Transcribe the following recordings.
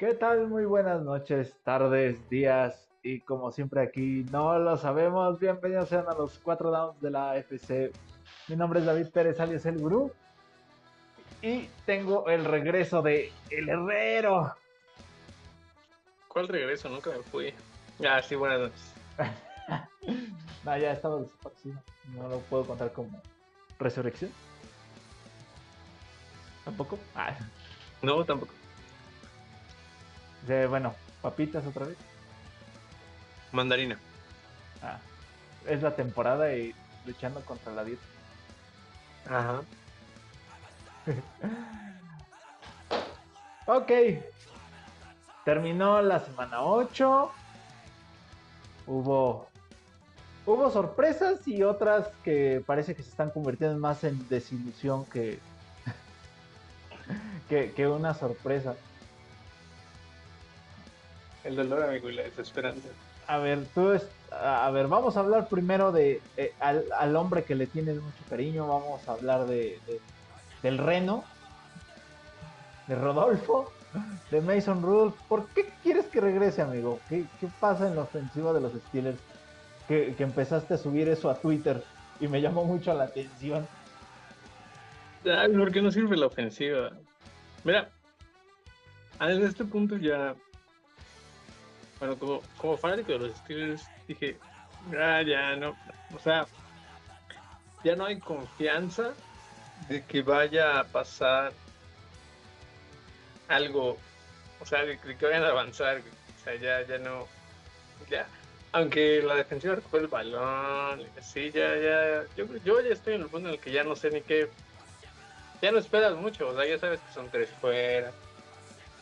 ¿Qué tal? Muy buenas noches, tardes, días y como siempre aquí no lo sabemos. Bienvenidos sean a los cuatro downs de la FC. Mi nombre es David Pérez, alias El Gurú. Y tengo el regreso de El Herrero. ¿Cuál regreso? Nunca me fui. Ah, sí, buenas noches. no, ya estaba. No lo puedo contar como resurrección. ¿Tampoco? Ah. No, tampoco. De, bueno, papitas otra vez. Mandarina. Ah, es la temporada y luchando contra la dieta. Ajá. ok. Terminó la semana 8. Hubo. Hubo sorpresas y otras que parece que se están convirtiendo más en desilusión que. que, que una sorpresa. El dolor, amigo, y la desesperanza. A ver, tú es, a ver, vamos a hablar primero de eh, al, al, hombre que le tiene mucho cariño, vamos a hablar de, de, del Reno, de Rodolfo, de Mason Rule. ¿Por qué quieres que regrese, amigo? ¿Qué, qué pasa en la ofensiva de los Steelers? Que, que, empezaste a subir eso a Twitter y me llamó mucho la atención. Ay, ¿por qué no sirve la ofensiva? Mira, desde este punto ya bueno, como, como fanático de los Steelers, dije, ah, ya no, o sea, ya no hay confianza de que vaya a pasar algo, o sea, de, que vayan a avanzar, o sea, ya, ya no, ya, aunque la defensiva recupera el balón, sí, ya, ya, yo, yo ya estoy en el punto en el que ya no sé ni qué, ya no esperas mucho, o sea, ya sabes que son tres fuera,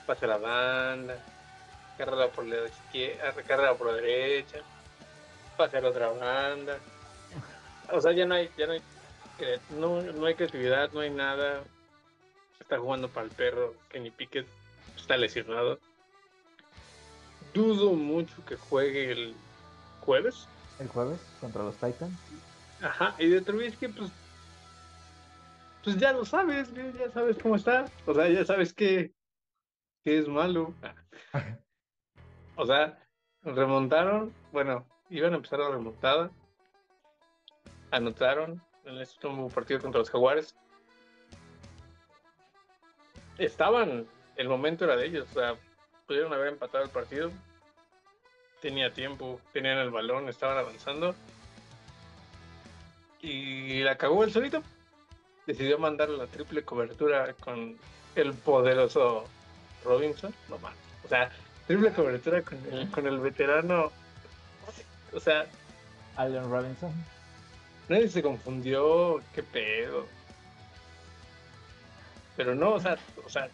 pasa la banda, carrera por la izquierda, carrera por la derecha, pasar otra banda. O sea, ya no hay, ya no hay, no, no hay creatividad, no hay nada. Está jugando para el perro, Kenny Pickett está lesionado. Dudo mucho que juegue el jueves. El jueves contra los Titans. Ajá, y de Trubisky, pues, pues ya lo sabes, ya sabes cómo está. O sea, ya sabes que, que es malo. O sea, remontaron, bueno, iban a empezar la remontada, anotaron en este último partido contra los Jaguares. Estaban, el momento era de ellos, o sea, pudieron haber empatado el partido. Tenía tiempo, tenían el balón, estaban avanzando. Y la cagó el solito. Decidió mandar la triple cobertura con el poderoso Robinson. No más. O sea, triple cobertura con el, con el veterano. O sea. Allen Robinson. Nadie se confundió. ¿Qué pedo? Pero no, o sea. O sea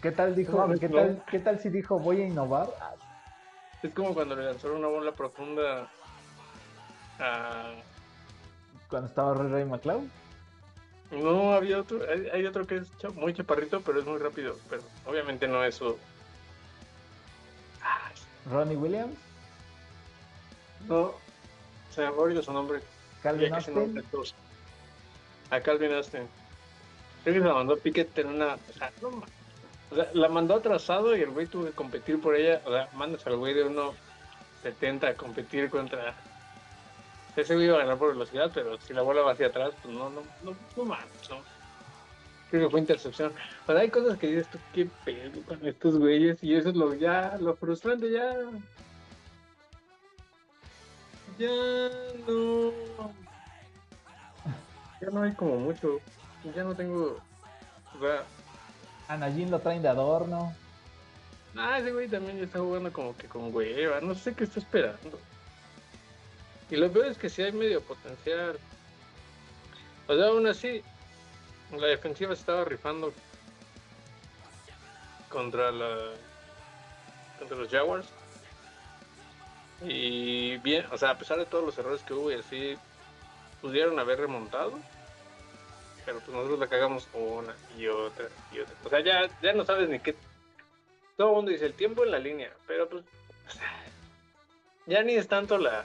¿Qué tal dijo? No, ¿qué, no. tal, ¿Qué tal si dijo voy a innovar? Es como cuando le lanzaron una bola profunda a. Cuando estaba Ray Ray McLeod. No, había otro. Hay, hay otro que es muy chaparrito, pero es muy rápido. Pero obviamente no es su, Ronnie Williams. No, se me ha olvidado su nombre. Calvin Austin. A Calvin Austin. Creo que se la mandó Piquet en una. O sea, no, o sea, la mandó atrasado y el güey tuvo que competir por ella. O sea, mandas al güey de 1.70 a competir contra. Ese güey iba a ganar por velocidad, pero si la bola va hacia atrás, pues no, no, no, no mames, no. Creo que fue intercepción. Pero hay cosas que dices tú, qué pedo con estos güeyes, y eso es lo ya, lo frustrante ya. Ya no. Ya no hay como mucho. Ya no tengo. O sea. A Najin lo traen de adorno. Ah, ese güey también ya está jugando como que con hueva. No sé qué está esperando. Y lo peor es que si hay medio potencial. O sea, aún así, la defensiva estaba rifando contra la contra los Jaguars. Y bien o sea a pesar de todos los errores que hubo y así pudieron haber remontado pero pues nosotros la cagamos una y otra y otra. O sea ya ya no sabes ni qué. Todo el mundo dice el tiempo en la línea pero pues ya ni es tanto la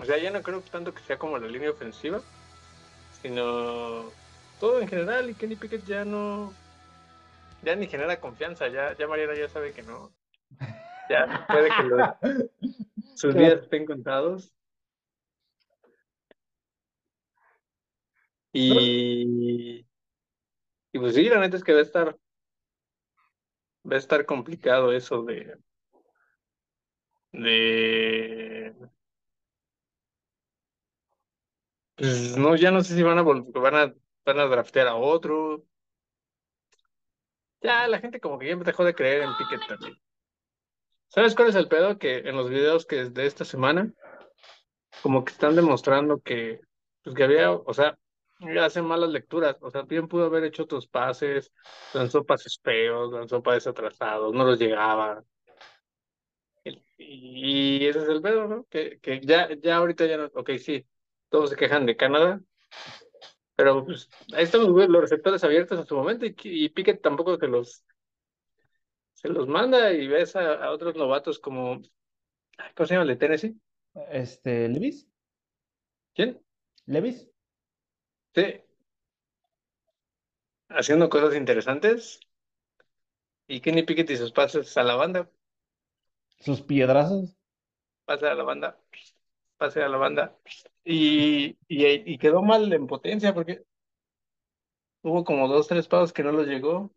o sea ya no creo tanto que sea como la línea ofensiva sino todo en general y Kenny Pickett ya no ya ni genera confianza, ya, ya Mariana ya sabe que no. Ya puede que lo- sus Claro. días estén contados. Y, y pues sí, la neta es que va a estar, va a estar complicado eso de, de, pues no, ya no sé si van a van a, van a draftear a otro. Ya la gente como que ya dejó de creer en Pickett también. ¿Sabes cuál es el pedo? Que en los videos que de esta semana, como que están demostrando que, pues que había, o sea, hacen malas lecturas. O sea, bien pudo haber hecho otros pases, lanzó pases feos, lanzó pases atrasados, no los llegaba. Y, y ese es el pedo, ¿no? Que, que ya, ya ahorita ya no, ok, sí, todos se quejan de Canadá, pero pues ahí están los, receptores abiertos en su momento y, y Pickett tampoco se los, se los manda y ves a, a otros novatos como, ¿cómo se llama el de Tennessee? Este, Levis, ¿Quién? Levis, Sí, haciendo cosas interesantes y Kenny Pickett y sus pases a la banda, sus piedrazos. pase a la banda, pase a la banda y, y, y quedó mal en potencia porque hubo como dos, tres pasos que no los llegó.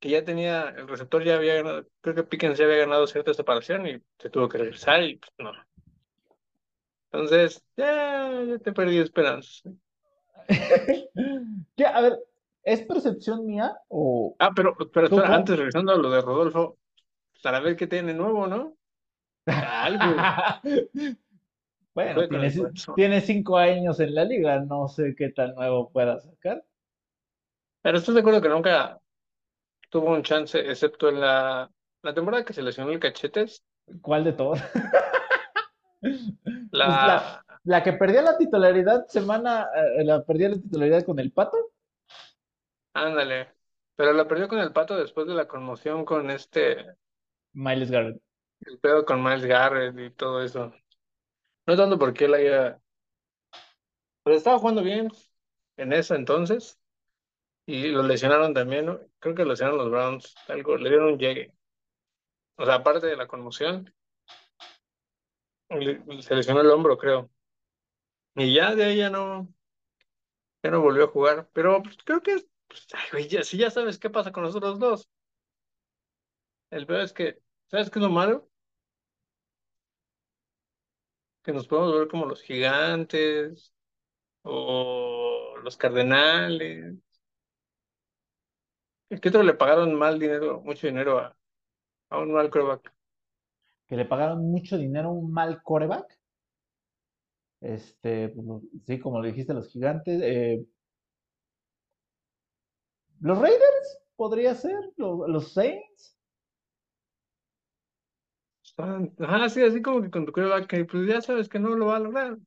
que ya tenía, el receptor ya había ganado, creo que Pickens ya había ganado cierta separación y se tuvo que regresar y pues, no. Entonces, ya, ya te perdí esperanzas. ¿Qué? A ver, ¿es percepción mía o Ah, pero, pero antes regresando a lo de Rodolfo, para ver qué tiene nuevo, ¿no? Algo. Bueno, tiene, cinco años en la liga, no sé qué tan nuevo pueda sacar. Pero estás de acuerdo que nunca tuvo un chance, excepto en la, la temporada que se lesionó el cachetes, ¿Cuál de todos? Pues la, la, la que perdía la titularidad semana, eh, la perdía la titularidad con el Pato. ándale, pero la perdió con el pato después de la conmoción con este, Miles Garrett. el pedo con Miles Garrett y todo eso. No tanto porque él haya. Pero estaba jugando bien en ese entonces. Y lo lesionaron también. Creo que lesionaron los Browns. Algo, le dieron un llegue. O sea, aparte de la conmoción, se lesionó el hombro, creo. Y ya de ahí ya no, ya no volvió a jugar. Pero pues, creo que, pues, ay, güey, ya, si ya sabes qué pasa con los otros dos. El peor es que, ¿sabes qué es lo malo? Que nos podemos ver como los gigantes o los cardenales. ¿Qué otro le pagaron mal dinero, mucho dinero a, a un mal quarterback? Que le pagaron mucho dinero a un mal coreback. Este, pues, lo- sí, como le dijiste, los gigantes. eh, los Raiders, podría ser. Los Saints. Estaban- Ajá, sí, así como que con tu quarterback, que pues ya sabes que no lo va a lograr.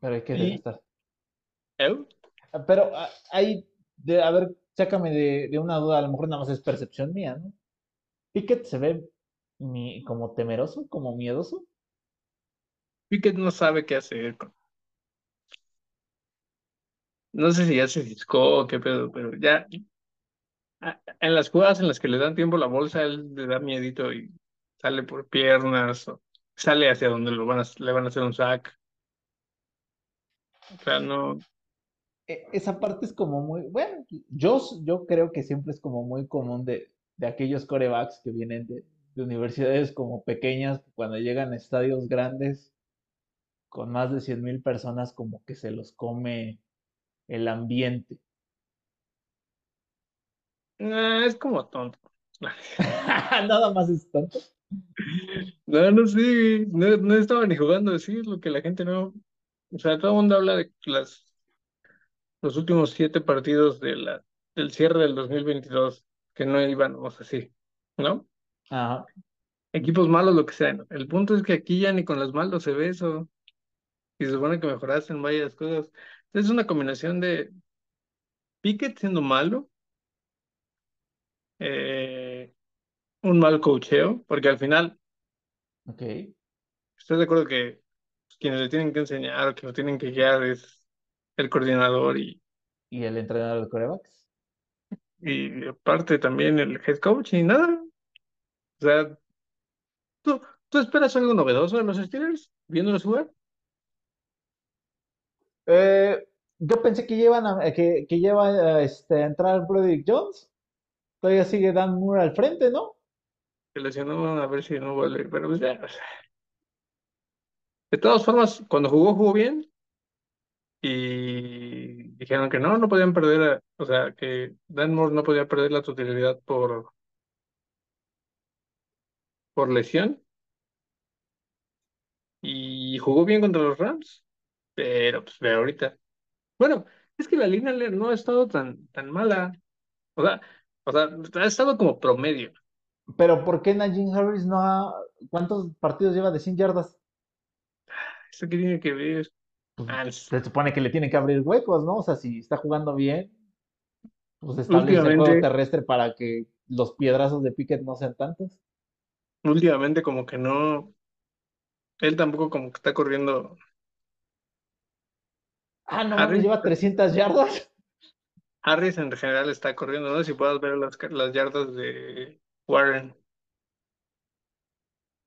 Pero hay que Y, desgastar. ¿eh? Ah, Pero ah, ahí, de, a ver, sácame de, de una duda, a lo mejor nada más es percepción mía, ¿no? Pickett se ve mi- como temeroso, como miedoso. Pickett no sabe qué hacer. con- No sé si ya se ciscó o qué pedo, pero ya en las jugadas en las que le dan tiempo la bolsa, él le da miedito y sale por piernas o sale hacia donde lo van a, le van a hacer un sack. O sea, no, E- Esa parte es como muy, bueno, yo, yo creo que siempre es como muy común de, de aquellos corebacks que vienen de, de universidades como pequeñas, cuando llegan a estadios grandes con más de 100 mil personas, como que se los come el ambiente. Nah, es como tonto. Nada más es tonto. No, no sé, no, no estaba ni jugando, sí, es lo que la gente no. O sea, todo el mundo habla de las, los últimos siete partidos de la, del cierre del 2022, que no íbamos así, ¿no? Ajá. Equipos malos, lo que sea. ¿no? El punto es que aquí ya ni con los malos se ve eso. Y se supone que mejoraste en varias cosas. Es una combinación de Pickett siendo malo, eh, un mal coacheo, porque al final, Ok. estoy de acuerdo que quienes le tienen que enseñar o que lo tienen que guiar es el coordinador y ¿Y el entrenador de corebacks? y aparte también el head coach y nada. O sea, ¿tú, tú esperas algo novedoso de los Steelers viéndolos jugar? Eh, yo pensé que llevan a, que, que lleva a, este, a entrar Broderick Jones. Todavía sigue Dan Moore al frente, ¿no? Se lesionó a ver si no vuelve, pero pues ya. De todas formas, cuando jugó, jugó bien y dijeron que no, no podían perder, o sea, que Dan Moore no podía perder la titularidad por, por lesión y jugó bien contra los Rams, pero pues ve ahorita. Bueno, es que la línea no ha estado tan, tan mala, o sea, o sea, ha estado como promedio. Pero ¿por qué Najee Harris no ha... ¿Cuántos partidos lleva de 100 yardas? ¿Eso qué tiene que ver? Pues Ah, es- se supone que le tienen que abrir huecos, ¿no? O sea, si está jugando bien, pues establece el juego últimamente, terrestre para que los piedrazos de Pickett no sean tantos. últimamente como que no, él tampoco como que está corriendo. Ah, no mames, Harris, lleva 300 yardas. Harris en general está corriendo, no si puedas ver las, las yardas de Warren.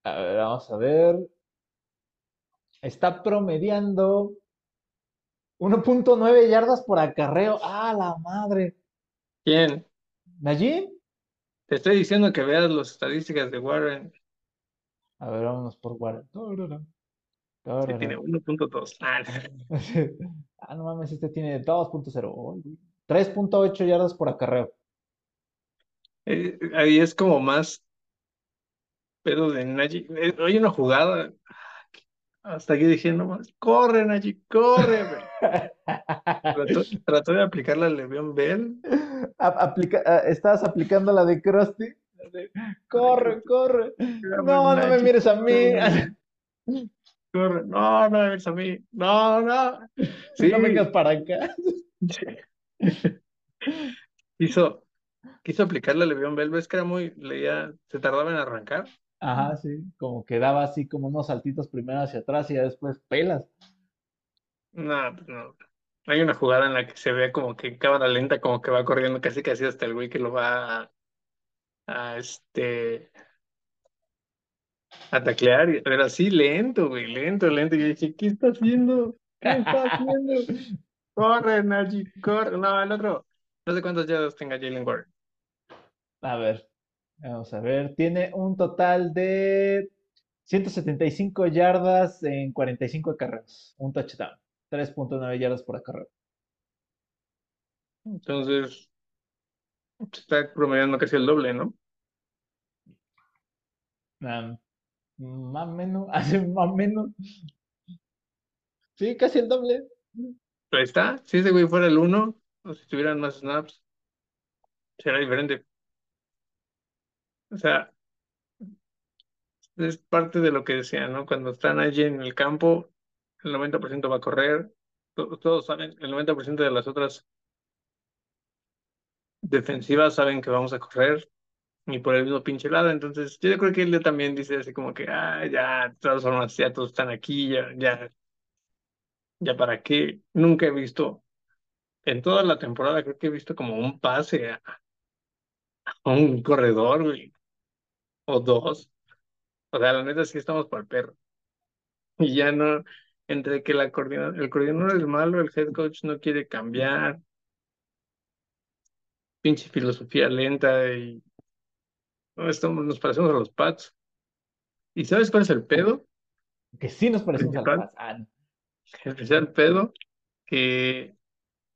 A ver, vamos a ver. Está promediando 1.9 yardas por acarreo. ¡Ah, la madre! ¿Quién? ¿Najee? Te estoy diciendo que veas las estadísticas de Warren, A ver, vámonos por Warren. Tiene tararán. 1.2. Ah, Ah, no mames, este tiene 2.0. Ay, güey. 3.8 yardas por acarreo. eh, ahí es como más pedo de Najee. Eh, Hay una jugada, hasta aquí dije, no más, corre Najee, corre. Trató, trató de aplicarla a Le'Veon Bell. Aplica- estás aplicando la de Krusty. Corre, corre. No, no me mires a mí. corre. No, no me ves a mí. No, no. Sí, No vengas para acá. quiso, quiso aplicarle a Le'Veon Bell. Ves que era muy, leía, se tardaba en arrancar. Ajá, sí. Como que daba así como unos saltitos primero hacia atrás y ya después pelas. No, pues no. Hay una jugada en la que se ve como que en cámara lenta, como que va corriendo casi casi hasta el güey que lo va a, a, este a taclear, pero así lento, güey, lento, lento. Y yo dije, ¿qué está haciendo? ¿Qué está haciendo? Corre, Najee, corre. No, el otro. No sé cuántos yardas tenga Jalen Warren. A ver, vamos a ver. Tiene un total de 175 yardas en 45 acarreos. Un touchdown. 3.9 yardas por acarreo. Entonces, está promediando casi el doble, ¿no? Más o menos, hace más o menos. Sí, casi el doble. Ahí está. Si ese güey fuera el uno, o si tuvieran más snaps, será diferente. O sea, es parte de lo que decía, ¿no? Cuando están allí en el campo, el 90% va a correr. To- Todos saben, el 90% de las otras defensivas saben que vamos a correr. Y por el mismo pinche lado, entonces yo creo que él también dice así como que, ah, ya, de todas formas, ya todos están aquí, ya, ya, ya para qué. Nunca he visto, en toda la temporada, creo que he visto como un pase a, a un corredor, güey, o dos. O sea, la neta sí estamos para el perro. Y ya no, entre que la coordina, el coordinador es malo, el head coach no quiere cambiar, pinche filosofía lenta y no, estamos, nos parecemos a los Pats. ¿Y sabes cuál es el pedo Que sí nos parecemos a los? Pats. No. El pedo que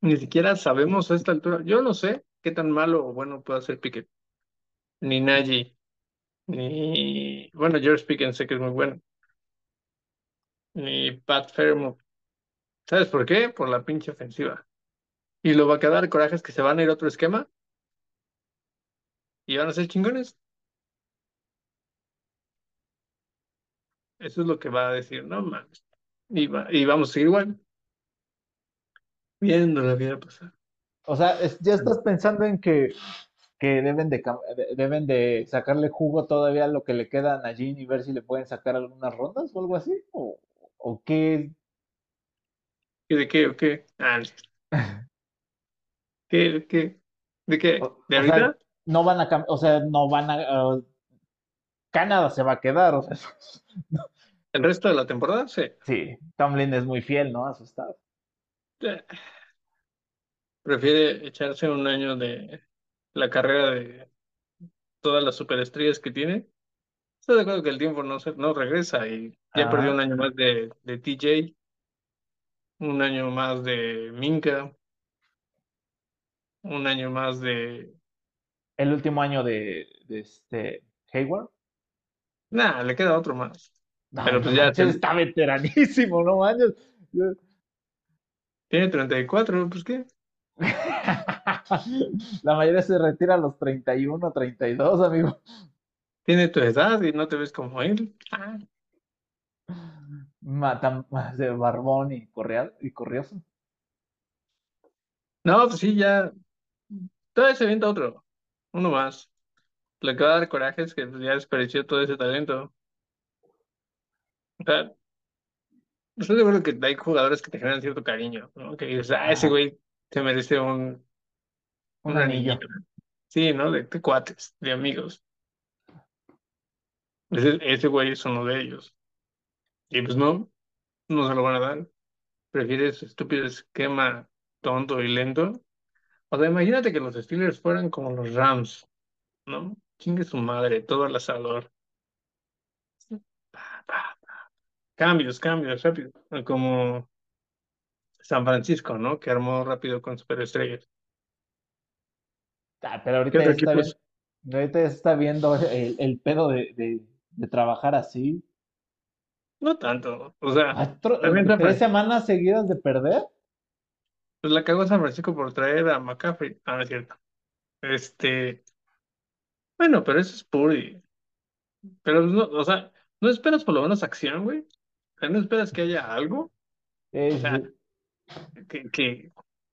ni siquiera sabemos a esta altura. Yo no sé qué tan malo o bueno puede ser Pickett, ni Najee, ni, bueno, George Pickens sé que es muy bueno, ni Pat Fairmouth. ¿Sabes por qué? Por la pinche ofensiva. Y lo va a quedar coraje es que se van a ir a otro esquema y van a ser chingones. Eso es lo que va a decir, no mames. Y, va- y vamos a seguir igual, viendo la vida pasar. O sea, es- ya estás pensando en que, que deben de, deben de sacarle jugo todavía a lo que le queda a Najee y ver si le pueden sacar algunas rondas o algo así. ¿O, o qué? ¿Y de qué o qué? Ah, ¿qué, qué? ¿De qué? ¿De o sea, ahorita? no van a cambiar, o sea, no van a... uh, Canadá se va a quedar, o sea, ¿El resto de la temporada? Sí. sí, Tomlin es muy fiel, ¿no? A su staff. Eh, Prefiere echarse un año de la carrera de todas las superestrellas que tiene. Estoy de acuerdo que el tiempo no, se, no regresa y ya perdió un año más de, de TJ, un año más de Minka, un año más de... El último año de, de este Hayward. Nah, le queda otro más. No, Pero no pues ya manches, está veteranísimo, no manches. tiene 34, pues qué. La mayoría se retira a los 31, 32, amigo. Tiene tu edad y no te ves como él. Ah, Matan más de barbón y, correal, y corrioso. No, pues sí, ya. Todavía se avienta otro. Uno más. Le acaba de dar coraje es que pues, ya desperdició todo ese talento. O sea, estoy de acuerdo que hay jugadores que te generan cierto cariño, ¿no? Que dices, ah, ese Ajá, güey se merece un, un un anillo. anillito. Sí, ¿no? De, de cuates, de amigos. Ese, ese güey es uno de ellos. Y pues no, no se lo van a dar. Prefiere ese estúpido esquema tonto y lento. O sea, imagínate que los Steelers fueran como los Rams, ¿no? Chingue su madre, todo al asador. Pa, pa. Cambios, cambios, rápido. Como San Francisco, ¿no? Que armó rápido con superestrellas. Ah, pero ¿Qué ahorita ya está ahorita ya se está viendo el, el pedo de, de, de trabajar así. No tanto. O sea, Cuatro- también San tres Francisco. semanas seguidas de perder. Pues la cagó San Francisco por traer a McCaffrey. Ah, no es cierto. Este, bueno, pero eso es Puri. Pero no, o sea, ¿no esperas por lo menos acción, güey? O sea, ¿no esperas que haya algo? O Eh, sea, sí, que, que,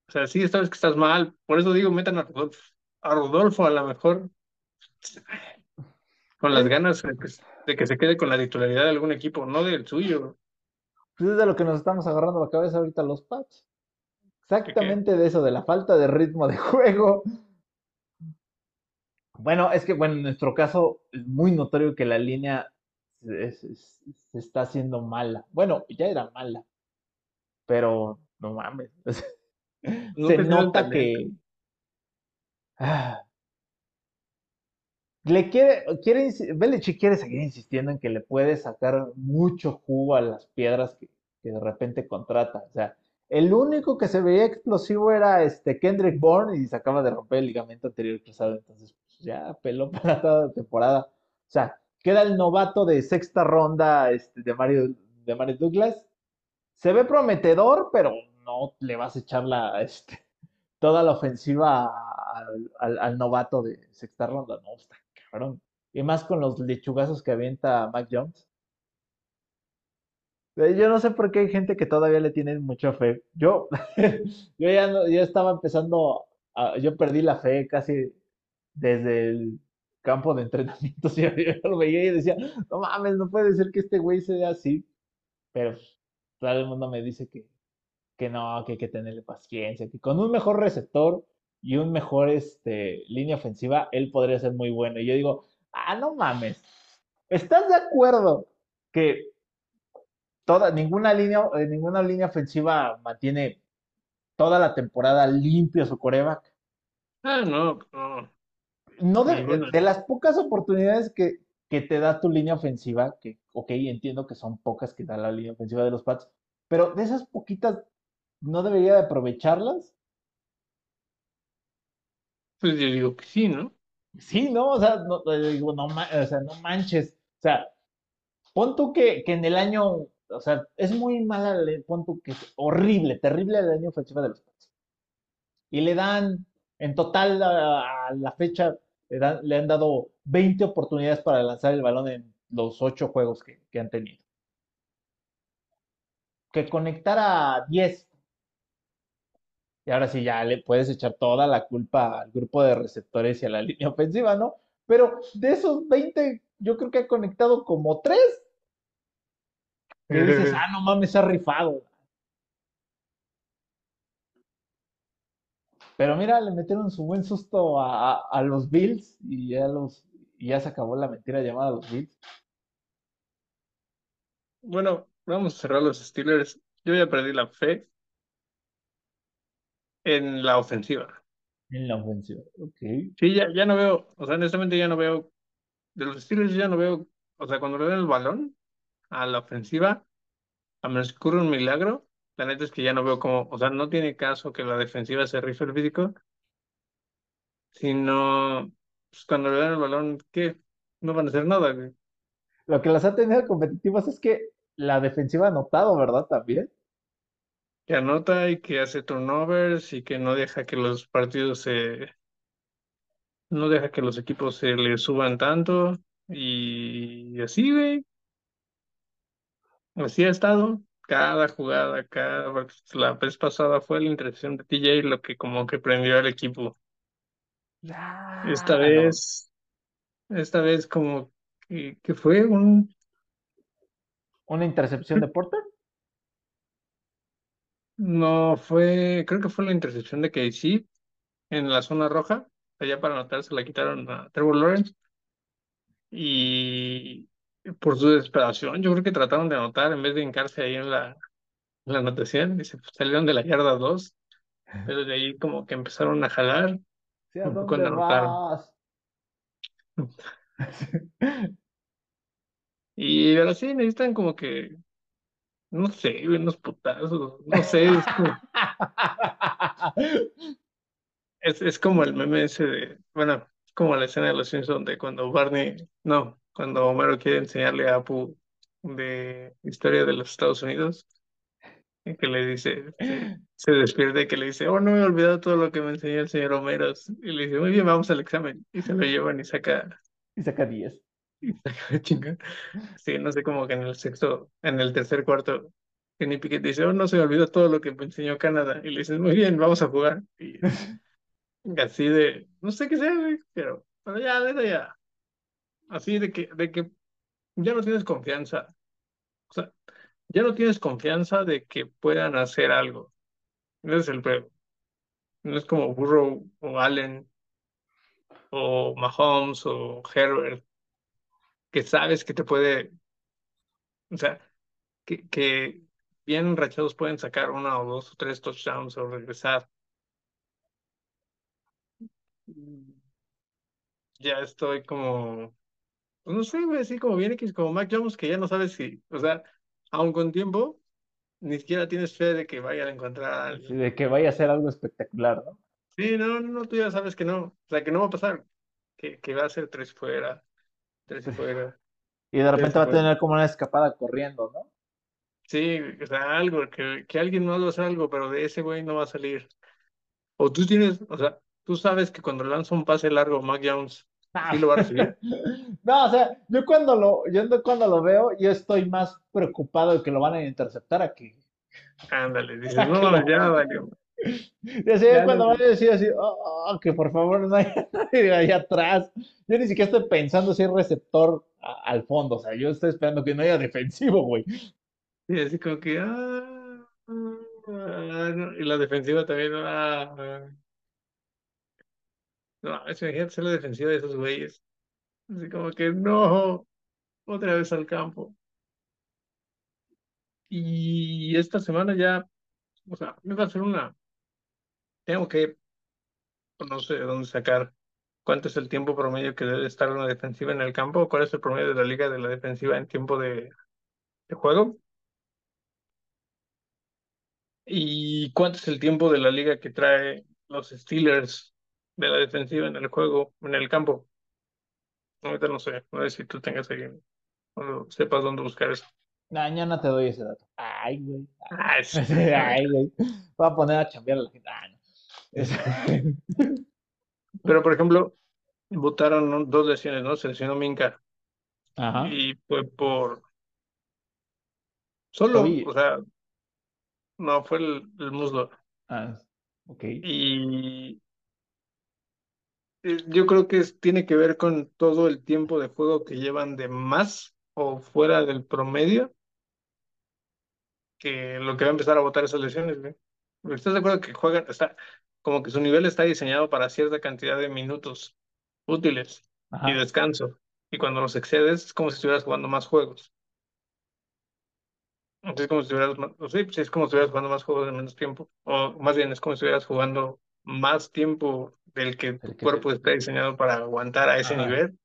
o sea, sí, sabes que estás mal. Por eso digo, metan a Rodolfo. A Rodolfo a lo mejor con las ganas de que, de que se quede con la titularidad de algún equipo, no del suyo. pues es de lo que nos estamos agarrando la cabeza ahorita los Pats. Exactamente de eso, de la falta de ritmo de juego. Bueno, es que, bueno, en nuestro caso es muy notorio que la línea se, se- se está haciendo mala. Bueno, ya era mala, pero no mames. Se sido el nota que ah, le quiere, quiere, Belichick quiere seguir insistiendo en que le puede sacar mucho jugo a las piedras que, que de repente contrata. O sea, el único que se veía explosivo era este Kendrick Bourne y se acaba de romper el ligamento anterior cruzado. Entonces, pues, ya peló para toda la temporada. O sea, queda el novato de sexta ronda este, de, Mario, de Mario Douglas. Se ve prometedor, pero no le vas a echar la, este, toda la ofensiva al, novato de sexta ronda. No, está cabrón. Y más con los lechugazos que avienta Mac Jones. Eh, Yo no sé por qué hay gente que todavía le tiene mucha fe. Yo, yo ya no- yo estaba empezando, yo perdí la fe casi desde el campo de entrenamiento. Yo, yo lo veía y decía, no mames, no puede ser que este güey sea así. Pero pues, todo el mundo me dice que, que no, que hay que tenerle paciencia, que con un mejor receptor y un mejor este, línea ofensiva, él podría ser muy bueno. Y yo digo, ah, no mames, ¿estás de acuerdo que toda, ninguna línea, eh, ninguna línea ofensiva mantiene toda la temporada limpio su coreback? Ah, no, no, No de, las pocas oportunidades que, que te da tu línea ofensiva, que ok, entiendo que son pocas que da la línea ofensiva de los Pats, pero de esas poquitas, ¿no debería de aprovecharlas? Pues yo digo que sí, ¿no? Sí, ¿no? O sea, no, eh, digo, no, o sea, no manches. O sea, pon tú que, que en el año, o sea, es muy mala, pon tú que es horrible, terrible el año ofensiva de los Pats. Y le dan, en total, a, a la fecha, le, han dado 20 oportunidades para lanzar el balón en los 8 juegos que, que han tenido. Que conectara 10, y ahora sí ya le puedes echar toda la culpa al grupo de receptores y a la línea ofensiva, ¿no? Pero de esos 20, yo creo que ha conectado como 3 que dices, ah, no mames, se ha rifado. Pero mira, le metieron su buen susto a, a- a los Bills y ya los y ya se acabó la mentira llamada los Bills. Bueno, vamos a cerrar los Steelers. Yo ya perdí la fe en la ofensiva. En la ofensiva. Ok. Sí, ya, ya no veo, o sea, honestamente ya no veo, de los Steelers ya no veo, o sea, cuando le dan el balón a la ofensiva, a menos que ocurra un milagro, la neta es que ya no veo como, o sea, no tiene caso que la defensiva se rife el físico, sino, pues cuando le dan el balón, ¿qué? No van a hacer nada, güey. Lo que las ha tenido competitivas es que la defensiva ha notado, ¿verdad? También. Que anota y que hace turnovers y que no deja que los partidos se, no deja que los equipos se le suban tanto y así, güey. Así ha estado cada jugada, cada la vez pasada fue la intercepción de TJ lo que como que prendió al equipo. Esta vez, esta vez como que, que fue un Una intercepción de Porter. no fue, creo que fue la intercepción de KC en la zona roja, allá para anotar se la quitaron a Trevor Lawrence y por su desesperación, yo creo que trataron de anotar en vez de hincarse ahí en la, en la anotación y se salieron de la yarda 2, pero de ahí como que empezaron a jalar Sí, ¿a un poco dónde anotaron. vas? Y ahora sí necesitan como que, no sé, unos putazos, no sé, es como, es, es como el meme ese de, bueno, como la escena de Los Simpsons de cuando Barney, no, cuando Homero quiere enseñarle a Apu de historia de los Estados Unidos, y que le dice, se, despierta y que le dice, oh, no me he olvidado todo lo que me enseñó el señor Homero, y le dice, muy bien, vamos al examen, y se lo llevan y saca, Y saca 10. y saca chinga. Sí, no sé, como que en el sexto, en el tercer cuarto, Kenny Pickett dice, oh, no se me olvidó todo lo que me enseñó Canadá. Y le dices, muy bien, vamos a jugar. Y así de, no sé qué sea, pero, pero ya, ya. Así de que, de que ya no tienes confianza. O sea, ya no tienes confianza de que puedan hacer algo. Ese es el peor. No es como Burrow o Allen o Mahomes o Herbert, que sabes que te puede, o sea, que, que bien enrachados pueden sacar una o dos o tres touchdowns o regresar. Ya estoy como, pues no sé, güey, así como bien X, como Mac Jones, que ya no sabes si, o sea, aun con tiempo, ni siquiera tienes fe de que vaya a encontrar a alguien. de que vaya a ser algo espectacular, ¿no? Sí, no, no, tú ya sabes que no, o sea, que no va a pasar, que, que va a ser tres fuera, tres fuera, Y de repente va a tener como una escapada corriendo, ¿no? Sí, o sea, algo, que, que alguien más va a hacer algo, pero de ese güey no va a salir. O tú tienes, o sea, tú sabes que cuando lanza un pase largo, Mac Jones sí lo va a recibir. No, o sea, yo cuando lo, yo cuando lo veo, yo estoy más preocupado de que lo van a interceptar aquí. Ándale, dices, no, lo- ya valió. Y así Ya cuando no- van a decir así, "Oh, oh, que por favor no haya nadie ahí atrás. Yo ni siquiera estoy pensando si hay receptor a- al fondo, o sea, yo estoy esperando que no haya defensivo, güey. Y así como que, ah, ah, no, y la defensiva también, ah, ah. No, es imagínate ser la defensiva de esos güeyes. Así como que, no, otra vez al campo. Y esta semana ya, o sea, me va a hacer una, tengo que, no sé de dónde sacar cuánto es el tiempo promedio que debe estar una defensiva en el campo, cuál es el promedio de la liga de la defensiva en tiempo de juego. ¿Y cuánto es el tiempo de la liga que trae los Steelers de la defensiva en el juego, en el campo? Ahorita no sé, no sé si tú tengas ahí, o sepas dónde buscar eso. Mañana te doy ese dato. Ay, güey. Ah, sí, Ay, güey. Voy a poner a chambear a la gente. Ah, no. Es- Pero, por ejemplo, votaron dos lesiones, ¿no? Se lesionó Minka Ajá. y fue por... Solo, o sea, no, fue el, el muslo. Ah, ok. Y yo creo que es- tiene que ver con todo el tiempo de juego que llevan de más o fuera del promedio que lo que va a empezar a votar esas lesiones, güey. ¿Estás de acuerdo que juegan, está, como que su nivel está diseñado para cierta cantidad de minutos útiles y descanso. Y cuando los excedes es como si estuvieras jugando más juegos. Es como si estuvieras, sí, pues es como si estuvieras jugando más juegos en menos tiempo. O más bien es como si estuvieras jugando más tiempo del que tu que cuerpo te- está diseñado para aguantar a ese Ajá. nivel.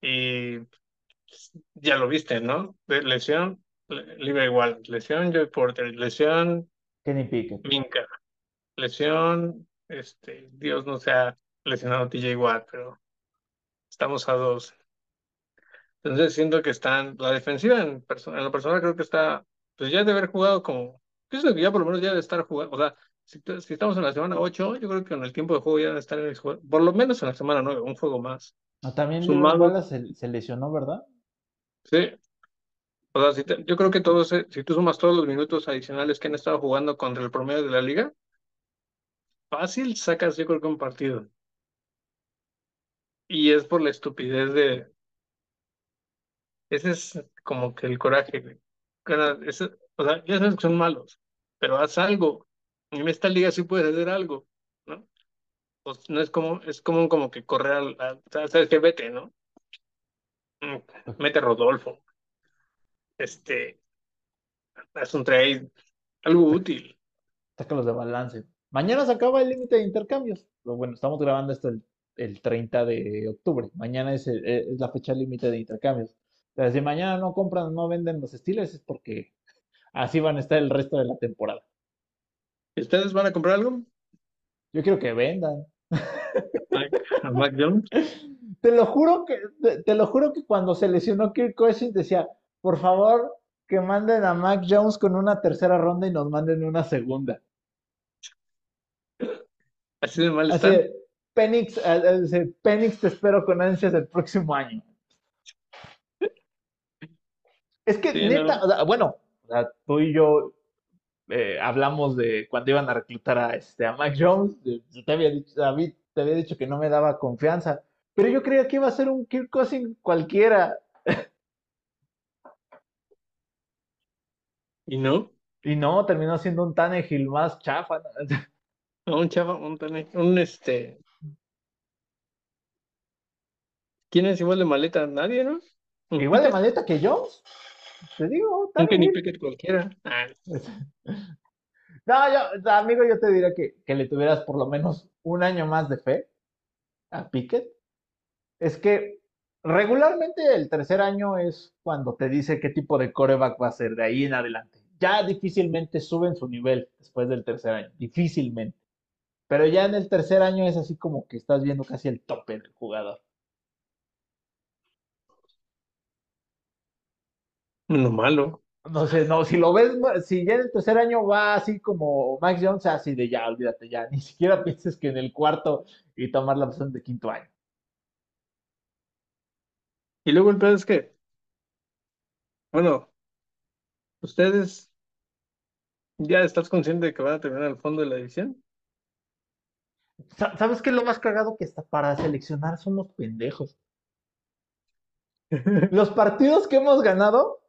Y pues, ya lo viste, ¿no? Lesión, le- Libre igual. Lesión, Joey Porter. Lesión, Kenny Pickett. Minka. Lesión, este, Dios no se ha lesionado TJ Watt, pero estamos a dos. Entonces siento que están, la defensiva en, en lo personal creo que está, pues ya de haber jugado como, pienso que ya por lo menos ya de estar jugando, o sea, si, estamos en la semana 8 yo creo que en el tiempo de juego ya de estar en el juego, por lo menos en la semana 9 un juego más. Ah, también Sumado, se, se lesionó, ¿verdad? sí, o sea, si te- yo creo que todos, eh, si tú sumas todos los minutos adicionales que han estado jugando contra el promedio de la liga, fácil sacas yo creo que un partido. Y es por la estupidez de, ese es como que el coraje, güey. Cara, ese- o sea, ya sabes que son malos, pero haz algo. En esta liga sí puedes hacer algo, ¿no? Pues no es como, es como, como que correr al, sabes que vete, ¿no? Mm, Mete Rodolfo, este, haz un trade, algo útil. Sácalos de balance. Mañana se acaba el límite de intercambios. Bueno, estamos grabando esto el, el 30 de octubre. Mañana es, el- es la fecha límite de intercambios. O si mañana no compran, no venden los Steelers, es porque así van a estar el resto de la temporada. ¿Ustedes van a comprar algo? Yo quiero que vendan. A Mac Jones. Te lo juro que, te, te lo juro que cuando se lesionó Kirk Cousins decía, por favor, que manden a Mac Jones con una tercera ronda y nos manden una segunda. Así de mal Así están. de, Penix, eh, Penix te espero con ansias el próximo año. Es que Sí, neta, no. o sea, bueno, o sea, tú y yo eh, hablamos de cuando iban a reclutar a, este, a Mac Jones. Yo te había dicho, David, te había dicho que no me daba confianza, pero yo creía que iba a ser un Kirk Cousins cualquiera. Y no, Y no, terminó siendo un Tannehill más chafa. ¿no? un chava, un, tane- un este, ¿quién es igual de maleta? Nadie, ¿no? Igual de maleta que Jones. Te digo, un Kenny. Pickett cualquiera. Ah, No, yo, amigo, yo te diría que, que le tuvieras por lo menos un año más de fe a Pickett. Es que regularmente el tercer año es cuando te dice qué tipo de coreback va a ser de ahí en adelante. Ya difícilmente suben su nivel después del tercer año, difícilmente. Pero ya en el tercer año es así como que estás viendo casi el tope del jugador. Uno malo. No sé, no, si lo ves, si ya en el tercer año va así como Max Jones, así de ya, olvídate ya, ni siquiera pienses que en el cuarto y tomar la opción de quinto año. Y luego el pedo es que, bueno, ustedes ya estás consciente de que van a terminar al fondo de la división. Sa- ¿Sabes qué es lo más cagado? Que hasta para seleccionar somos pendejos. Los partidos que hemos ganado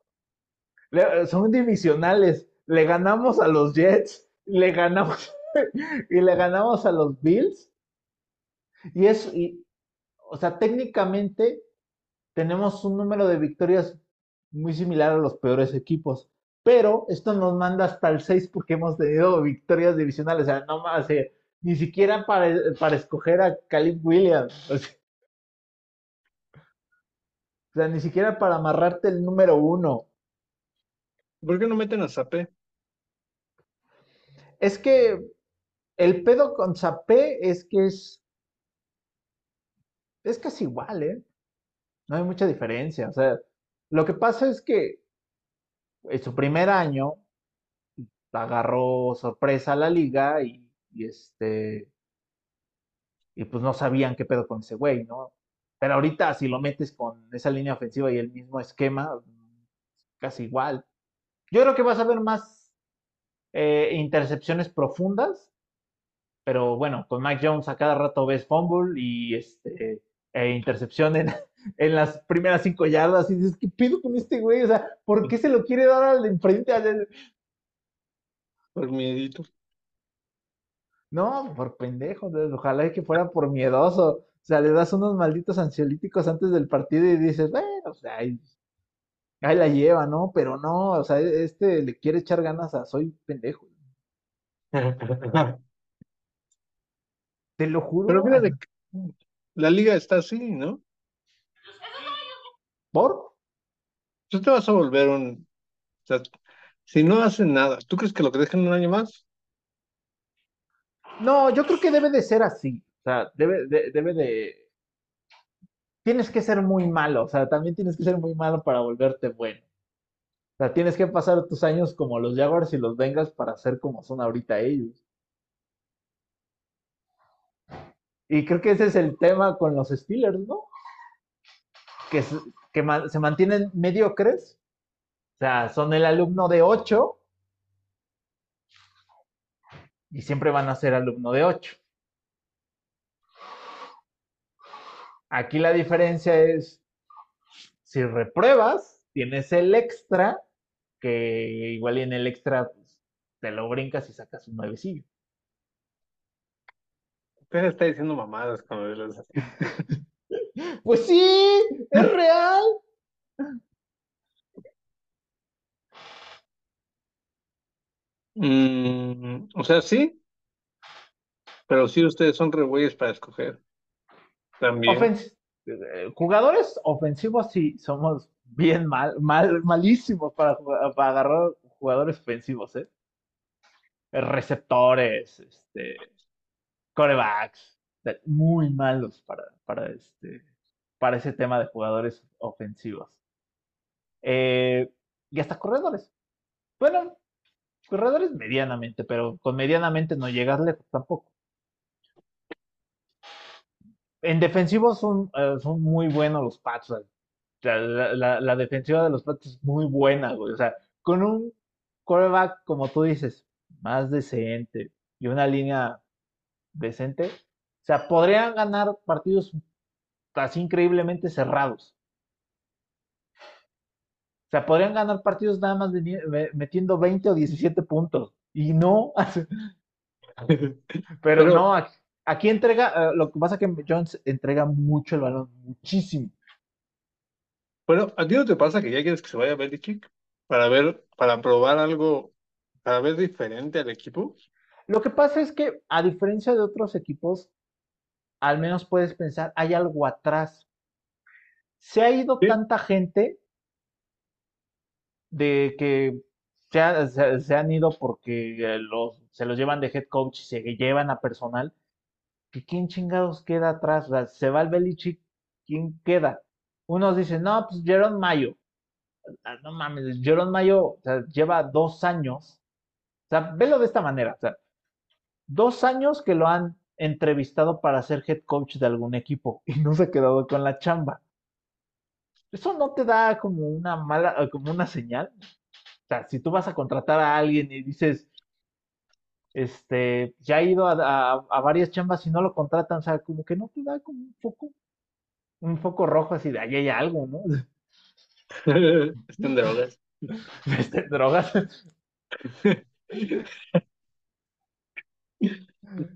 son divisionales. Le ganamos a los Jets, le ganamos y le ganamos a los Bills. Y es, o sea, técnicamente tenemos un número de victorias muy similar a los peores equipos. Pero esto nos manda hasta el 6 porque hemos tenido victorias divisionales. O sea, no más, eh, ni siquiera para, para escoger a Caleb Williams. O sea, o sea, ni siquiera para amarrarte el número uno. ¿Por qué no meten a Zapé? Es que el pedo con Zapé es que es. Es casi igual, ¿eh? No hay mucha diferencia. O sea, lo que pasa es que en su primer año agarró sorpresa a la liga y, y este. Y pues no sabían qué pedo con ese güey, ¿no? Pero ahorita, si lo metes con esa línea ofensiva y el mismo esquema, casi igual. Yo creo que vas a ver más eh, intercepciones profundas, pero bueno, con Mike Jones a cada rato ves fumble y este, e intercepción en, en, las primeras cinco yardas y dices, ¿qué pido con este güey? O sea, ¿por qué se lo quiere dar al de enfrente? Al... Por miedito. No, por pendejo, ojalá que fuera por miedoso. O sea, le das unos malditos ansiolíticos antes del partido y dices, bueno, o sea, ahí, la lleva, ¿no? Pero no, o sea, este le quiere echar ganas a soy pendejo. Te lo juro. Pero mira, de- la liga está así, ¿no? ¿Por? Tú te vas a volver un... O sea, si no hacen nada, ¿tú crees que lo que dejan un año más? No, yo creo que debe de ser así. O sea, debe de, debe de. Tienes que ser muy malo. O sea, también tienes que ser muy malo para volverte bueno. O sea, tienes que pasar tus años como los Jaguars y los Bengals para ser como son ahorita ellos. Y creo que ese es el tema con los Steelers, ¿no? Que, se, que se mantienen mediocres. O sea, son el alumno de 8 y siempre van a ser alumno de 8. Aquí la diferencia es, si repruebas, tienes el extra, que igual y en el extra pues, te lo brincas y sacas un nuevecillo. Usted está diciendo mamadas cuando los así. Pues sí, es real. Mm, o sea, sí, pero sí ustedes son re güeyes para escoger. Eh, jugadores ofensivos sí somos bien mal, mal malísimos para, para agarrar jugadores ofensivos, ¿eh? Eh, Receptores, este, corebacks, muy malos para, para este, para ese tema de jugadores ofensivos. Y hasta corredores. Bueno, corredores medianamente, pero con medianamente no llegas lejos tampoco. En defensivos son, eh, son muy buenos los Pats. o sea, la, la- la defensiva de los Pats es muy buena, güey. O sea, con un quarterback, como tú dices, más decente y una línea decente, o sea, podrían ganar partidos así increíblemente cerrados. O sea, podrían ganar partidos nada más metiendo 20 o 17 puntos. Y no, pero, Pero- no, aquí, aquí entrega, eh, lo que pasa es que Jones entrega mucho el balón, muchísimo. Bueno, ¿a ti no te pasa que ya quieres que se vaya Belichick para ver, para probar algo, para ver diferente al equipo? Lo que pasa es que, a diferencia de otros equipos, al menos puedes pensar, hay algo atrás. Se ha ido Sí. tanta gente de que se, ha- se- se han ido porque eh, los, se los llevan de head coach y se llevan a personal. Que ¿Quién chingados queda atrás? Se va el Belichick, ¿quién queda? Unos dicen, no, pues Jerome Mayo. Ah, No mames, Jerome Mayo o sea, lleva dos años. O sea, velo de esta manera. O sea, dos años que lo han entrevistado para ser head coach de algún equipo y no se ha quedado con la chamba. Eso no te da como una mala, como una señal. O sea, si tú vas a contratar a alguien y dices, este, ya ha ido a, a- a varias chambas y no lo contratan, o sea, como que no te da como un foco, un foco rojo así de ahí hay algo, ¿no? Están drogas. Este, drogas.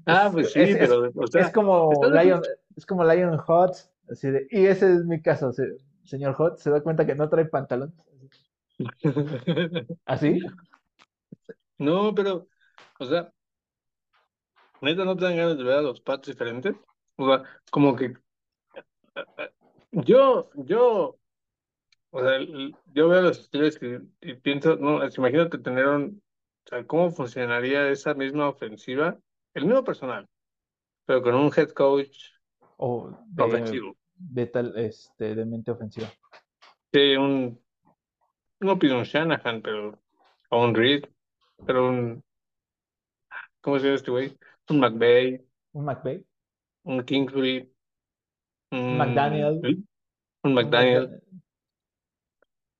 Ah, Es- pues sí, es- es- pero, o sea, es como ¿estás de Lion, es como Lion Hot, así de, y ese es mi caso, se- señor Hot, se da cuenta que no trae pantalón. ¿Así? No, pero, o sea, neta no te dan ganas de ver a los Pats diferentes. O sea, como que yo, yo, o sea, yo veo a los Steelers y, y pienso, no, es- imagínate tener un, o sea, cómo funcionaría esa misma ofensiva, el mismo personal, pero con un head coach O de, ofensivo. de tal, este, de mente ofensiva. Sí, un, no pido un Shanahan, pero, o un Reed, pero un, ¿cómo se llama este güey? Un McVay, Un McVay, un Kingsley, un McDaniel. Un un McDaniel. McDaniel.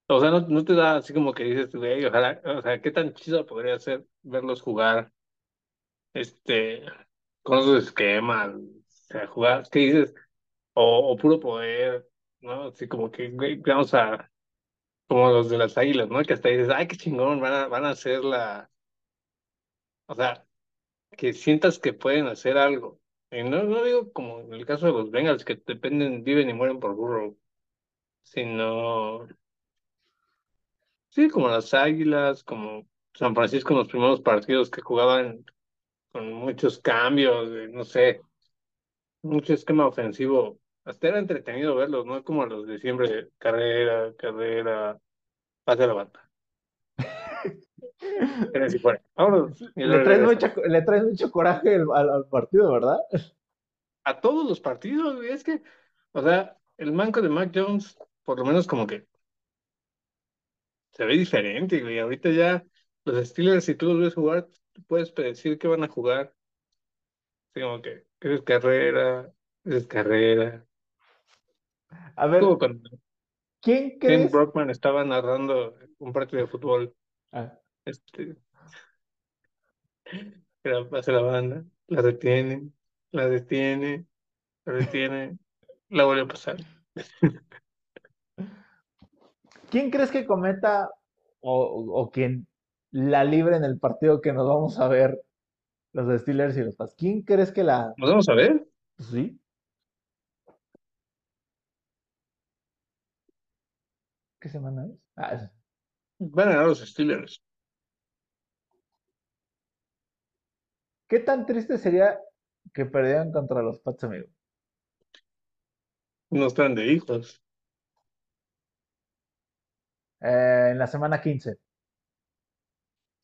O sea, no, no te da así como que dices, güey, ojalá, o sea, qué tan chido podría ser verlos jugar, este, con sus esquemas, o sea, jugar, ¿qué dices? O, o puro poder, ¿no? Así como que, güey, vamos a, como los de las águilas, ¿no? Que hasta dices, ay, qué chingón, van a, van a hacer la, o sea, que sientas que pueden hacer algo. Y no, no digo como en el caso de los Bengals, que dependen, viven y mueren por Burrow, sino, sí, como las Águilas, como San Francisco en los primeros partidos que jugaban con muchos cambios, de, no sé, mucho esquema ofensivo. Hasta era entretenido verlos, no como los de siempre, carrera, carrera, pase la banda. Vámonos. Le traes, le mucho coraje al, al- al partido, ¿verdad? A todos los partidos, güey, es que, o sea, el manco de Mac Jones, por lo menos como que se ve diferente, güey. Ahorita ya los Steelers, si tú los ves jugar, puedes predecir que van a jugar. Así como que, es carrera, es carrera. A ver, ¿quién Ken crees? Brockman estaba narrando un partido de fútbol, Ah, este, pase la banda, la detiene, la detiene, la detiene, la vuelve a pasar. ¿Quién crees que cometa o, o quien la libre en el partido que nos vamos a ver los Steelers y los Pats? ¿Quién crees que la... Nos vamos a ver. pues sí? ¿Qué semana es? Ah, es- Van a ganar los Steelers. ¿Qué tan triste sería que perdieran contra los Pats, amigo? No están de hijos. Eh, en la semana 15.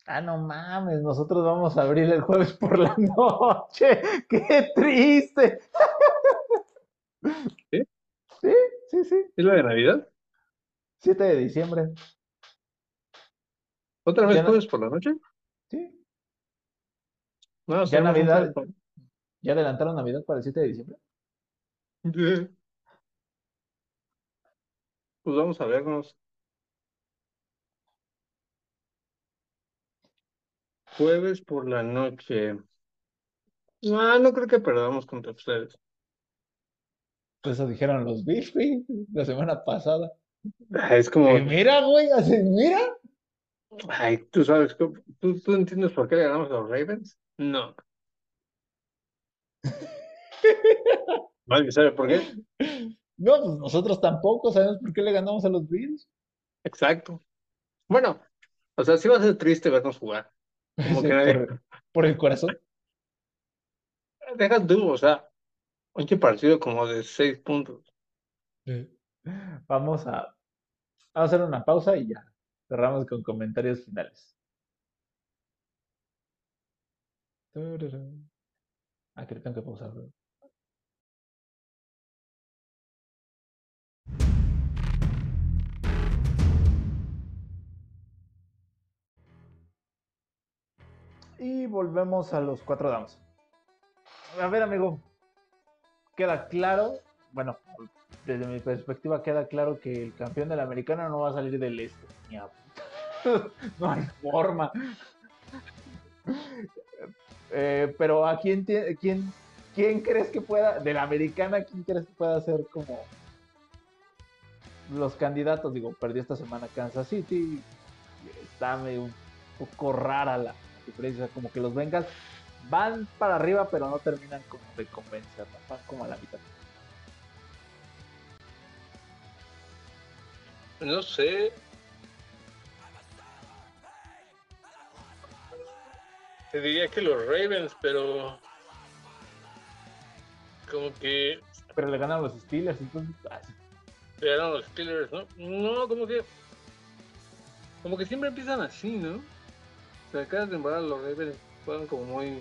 Ah, no mames, nosotros vamos a abrir el jueves por la noche. ¡Qué triste! ¿Sí? Sí, sí, sí. ¿Es la de Navidad? 7 de diciembre. ¿Otra vez no- jueves por la noche? Sí. No, Ya Navidad. por- ¿Ya adelantaron Navidad para el 7 de diciembre? Pues vamos a vernos. Jueves por la noche. No, no creo que perdamos contra ustedes. Pues eso dijeron los Bills, güey, la semana pasada. Ah, Es como, Y mira, güey, así, mira. ay, tú sabes, ¿tú, tú entiendes por qué le ganamos a los Ravens? No. ¿Alguien sabe por qué? No, pues nosotros tampoco sabemos por qué le ganamos a los Bills. Exacto. Bueno, o sea, sí va a ser triste vernos jugar. Como Sí, que nadie- por, por el corazón. Deja tú, o sea, un partido como de seis puntos. Vamos a, vamos a hacer una pausa y ya. Cerramos con comentarios finales. Tururú. Ah, que tengo que pausarlo. Y volvemos a los cuatro damas. A ver, amigo. Queda claro, bueno, desde mi perspectiva queda claro que el campeón de la americana no va a salir del este. Ni a no hay forma. Eh, pero a quién, quién, quién crees que pueda, de la americana, quién crees que pueda ser como los candidatos? Digo, perdió esta semana Kansas City. Está un poco rara la diferencia, como que los Bengals van para arriba, pero no terminan como de convencer, van como a la mitad. No sé. Te diría que los Ravens, pero como que Pero le ganan los Steelers, entonces. sí. llegaron los Steelers, ¿no? No, como que como que siempre empiezan así, ¿no? O sea, cada temporada los Ravens fueron como muy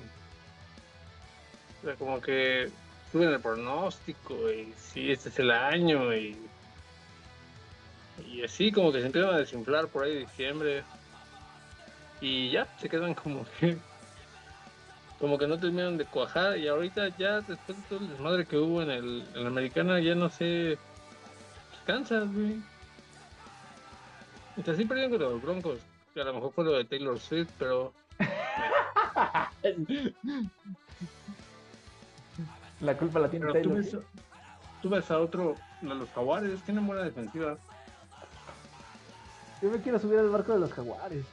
o sea, como que suben el pronóstico y sí, este es el año y y así como que se empiezan a desinflar por ahí diciembre y ya se quedan como que como que no terminan de cuajar y ahorita ya después de todo el desmadre que hubo en el en la americana ya no sé Kansas, güey. O sea, sí perdieron contra los Broncos. Que a lo mejor fue lo de Taylor Swift, pero La culpa la tiene Pero tú Taylor. ves, tú ves a otro, a los Jaguares, tienen buena defensiva. Yo me quiero subir al barco de los jaguares.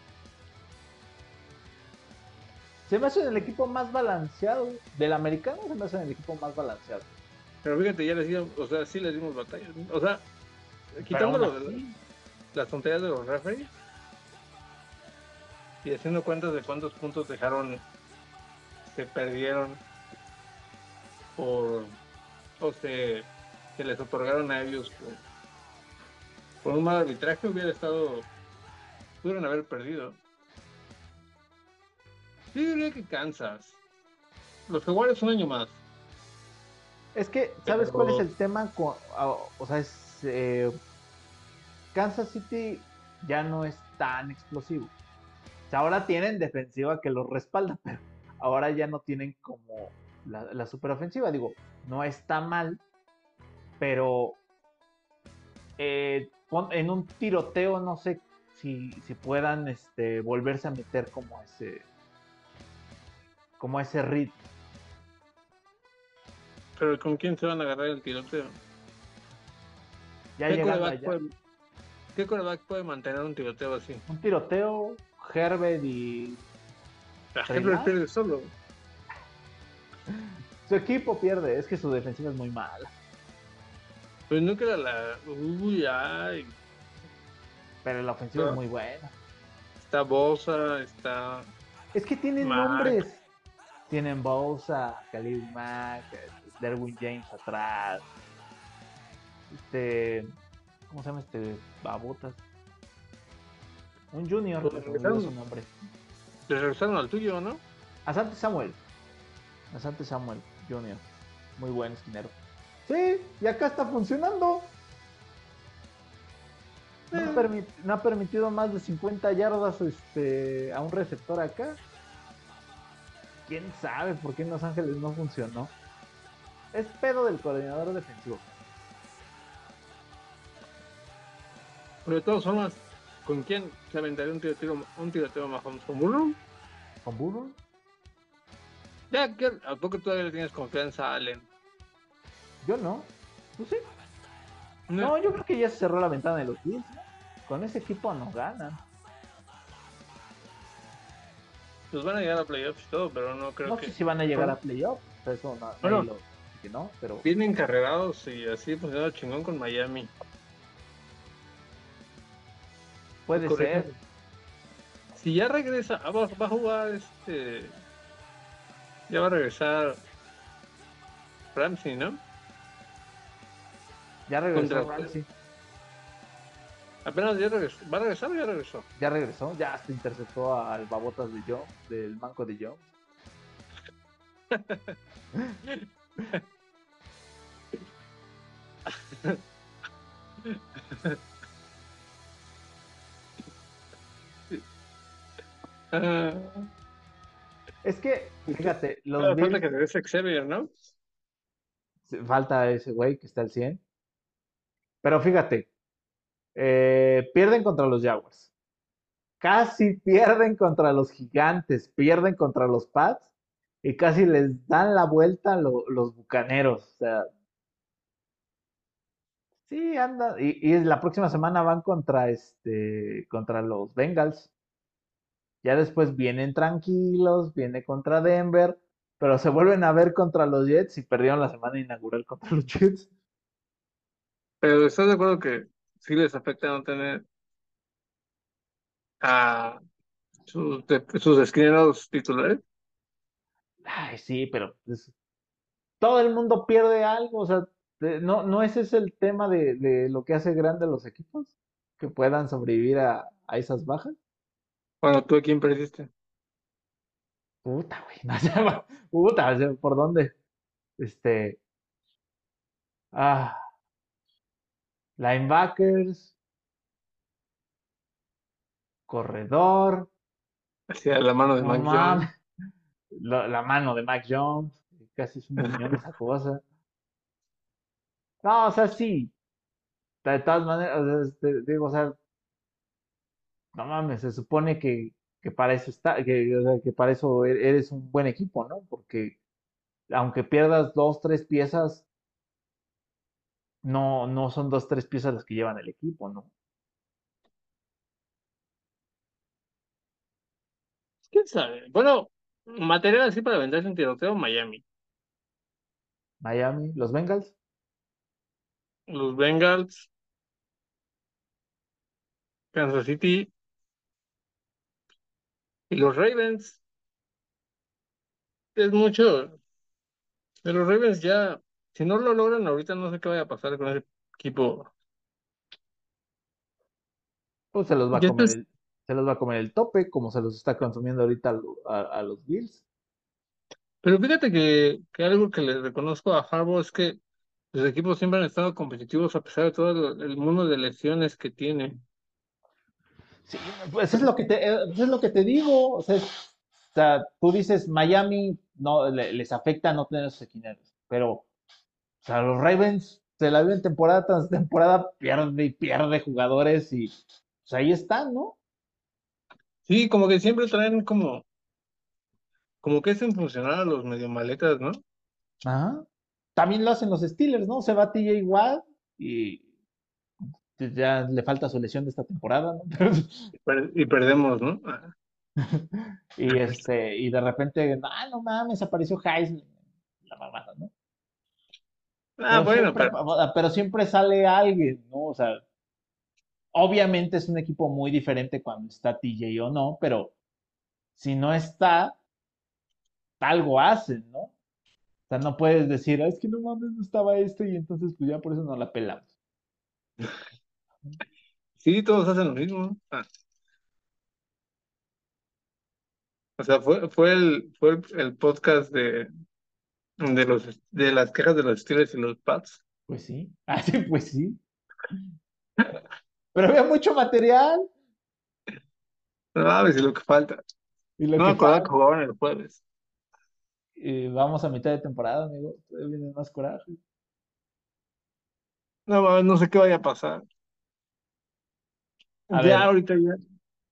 Se me hace el equipo más balanceado. Del americano se me hace el equipo más balanceado. Pero fíjate, ya les dimos, o sea, sí les dimos batalla. O sea, quitando Pero lo aún de así, las tonterías de los referees y haciendo cuentas de cuántos puntos dejaron, se perdieron por, o se, se les otorgaron a ellos por, por un mal arbitraje, hubiera estado, pudieron haber perdido. Yo diría que Kansas. Los Jaguares un año más. Es que, ¿sabes cuál es el tema? o sea, es, eh, Kansas City ya no es tan explosivo. O sea, ahora tienen defensiva que los respalda, pero ahora ya no tienen como la, la superofensiva. Digo, no está mal, pero eh, en un tiroteo no sé si, si puedan este, volverse a meter como ese como ese ritmo. Pero ¿con quién se van a agarrar el tiroteo? Ya ¿Qué allá. puede, qué puede mantener un tiroteo así? Un tiroteo, Herbert y La ¿Trey gente Lance? pierde solo. su equipo pierde. Es que su defensiva es muy mala. Pues nunca era la. Uy, ay. Pero la ofensiva es Ah. muy buena. Está Bosa, está. Es que tienen nombres. Tienen Bosa, Khalil Mack, Derwin James atrás. Este. ¿Cómo se llama este? Babotas. Un junior, Pues, pero su nombre. Le regresaron al tuyo, ¿no? Asante Samuel. Asante Samuel Junior. Muy buen esquinero. Sí, y acá está funcionando. No ha, Eh. no ha permitido más de 50 yardas este, a un receptor acá. ¿Quién sabe por qué en Los Ángeles no funcionó? Es pedo del coordinador defensivo. Pero de todas formas, ¿con quién se aventaría un tiroteo, un tiroteo más famoso? ¿Con Burrow? ¿Con Burrow? Ya, que ¿a poco todavía le tienes confianza a Allen? Yo no. ¿Tú sí? No, yo creo que ya se cerró la ventana de los Bills. ¿no? Con ese equipo no ganan. Pues van a llegar a playoffs y todo, pero no creo No que. sé si van a llegar a playoffs. Eso no, Bueno. lo que no, pero Vienen carrerados y así funcionó chingón con Miami. puede Correcto. ser. Si ya regresa, ah, va, va a jugar este. Ya va a regresar Ramsey, ¿no? Ya regresó Contra- Ramsey. Apenas ya regresó. ¿Va a regresar o ya regresó? Ya regresó. Ya hasta interceptó al babotas de Jones, del manco de Jones. Es que, fíjate, los falta Bills, que regrese Xavier, ¿no? falta ese güey que está al 100. Pero fíjate, eh, pierden contra los Jaguars. Casi pierden contra los Gigantes, pierden contra los Pats y casi les dan la vuelta lo- los Bucaneros. O sea, sí, anda. Y, y la próxima semana van contra este, contra los Bengals. Ya después vienen tranquilos, viene contra Denver, pero se vuelven a ver contra los Jets y perdieron la semana inaugural contra los Jets. Pero ¿estás de acuerdo que sí les afecta no tener a sus, de- sus esquineros titulares? Ay, sí, pero pues, todo el mundo pierde algo, o sea, de- no, no ese es el tema de, de lo que hace grande los equipos, que puedan sobrevivir a, a esas bajas. Bueno, ¿tú a quién perdiste? Puta, güey, no sé, puta, ¿por dónde? Este, ah, linebackers, corredor, Hacia la mano de no Mac Jones. la, la mano de Mac Jones, casi es un muñón esa cosa. No, o sea, sí, de todas maneras, o sea, este, digo, o sea, no mames, se supone que, que para eso está, que, o sea, que para eso e- eres un buen equipo, ¿no? Porque aunque pierdas dos, tres piezas, no, no son dos, tres piezas las que llevan el equipo, ¿no? ¿Quién sabe? Bueno, material así para venderse un tiroteo, Miami. Miami, los Bengals. Los Bengals, Kansas City y los Ravens. Es mucho. De los Ravens ya, si no lo logran ahorita, no sé qué vaya a pasar con ese equipo. Pues se los va a comer el, se los va a comer el tope, como se los está consumiendo ahorita a, lo- a- a los Bills. Pero fíjate que, que algo que le reconozco a Harbaugh es que los equipos siempre han estado competitivos a pesar de todo el, el mundo de lesiones que tiene. Sí, pues es lo que te, eh, es lo que te digo. O sea, es- o sea, tú dices Miami no le- les afecta no tener esos esquineros, pero sea, los Ravens se la viven temporada tras temporada, pierde y pierde jugadores y pues ahí están, ¿no? Sí, como que siempre traen como, como que hacen funcionar a los medio maletas, ¿no? Ajá. También lo hacen los Steelers, ¿no? Se va TJ Watt y ya le falta su lesión de esta temporada, ¿no? Y, per- y perdemos, ¿no? Y este, y de repente, ah, no mames, apareció Heisman, la mamada, ¿no? Ah, Pero bueno, siempre, pero pero siempre sale alguien, ¿no? O sea, obviamente es un equipo muy diferente cuando está TJ o no, pero si no está, algo hacen, ¿no? O sea, no puedes decir, "Ah, es que no mames, no estaba este y entonces pues ya por eso no la pelamos. sí, todos hacen lo mismo. ¿no? Ah. O sea, fue, fue el, fue el, el podcast de, de los de las quejas de los Steelers y los Pats. Pues sí, así pues sí. Pero había mucho material No mames, y lo que falta. y lo No que pasa- que jugaban el jueves. y vamos a mitad de temporada, amigo, viene más coraje. No mames, no sé qué vaya a pasar. A ya ver. ahorita ya.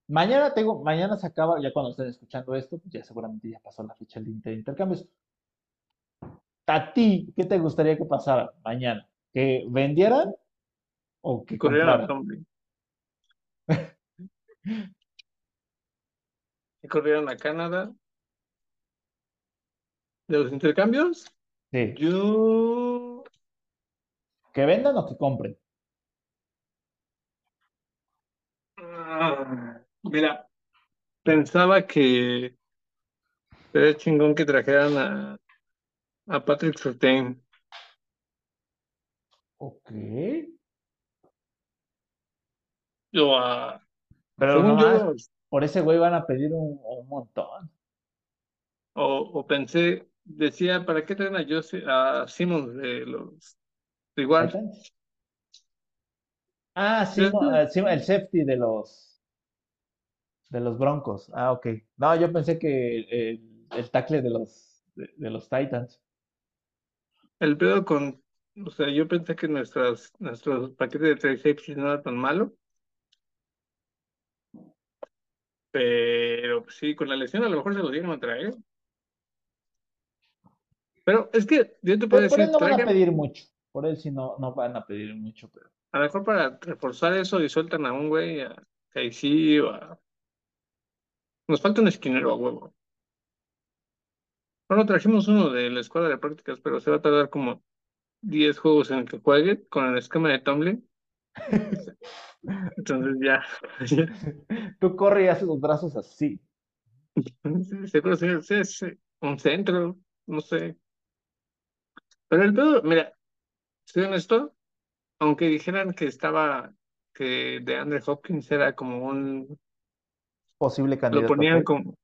Mañana tengo, mañana se acaba, ya cuando estén escuchando esto, pues ya seguramente ya pasó la fecha de inter- intercambios. A ti, ¿qué te gustaría que pasara mañana? ¿Que vendieran o que Corrieron a? Tomlin. Y corrieron a Canadá. ¿De los intercambios? Sí, Yo. que vendan o que compren. Ah, Mira, pensaba que sería chingón que trajeran a, a Patrick Surtain. Ok. O a. Pero nomás, yo, por ese güey van a pedir un, un montón. o, o pensé, decía, ¿para qué traen a, Jose- a Simmons de los. de Igual. Ah, mo- es ah, sí, el safety de los de los Broncos. Ah, ok. No, yo pensé que el, el tackle de los de, de los Titans. El pedo con. O sea, yo pensé que nuestras, nuestros paquetes de trade safety no era tan malo. Pero pues, sí, con la lesión a lo mejor se lo dieron a traer. Pero es que yo te puedo Pero por él decir, no van a pedir mucho. Por él sí no, no van a pedir mucho, pero. a lo mejor para reforzar eso y sueltan a un güey, a KC o a... Nos falta un esquinero a huevo. Bueno, trajimos uno de la escuela de prácticas, pero se va a tardar como 10 juegos en el que juegue con el esquema de Tomlin. Entonces ya, Tú corres y haces los brazos así. Sí, seguro sí, sí, sí, un centro, no sé. Pero el pedo, mira, soy honesto, aunque dijeran que estaba, que de Andre Hopkins era como un, Posible lo candidato. ponían ¿ok? como,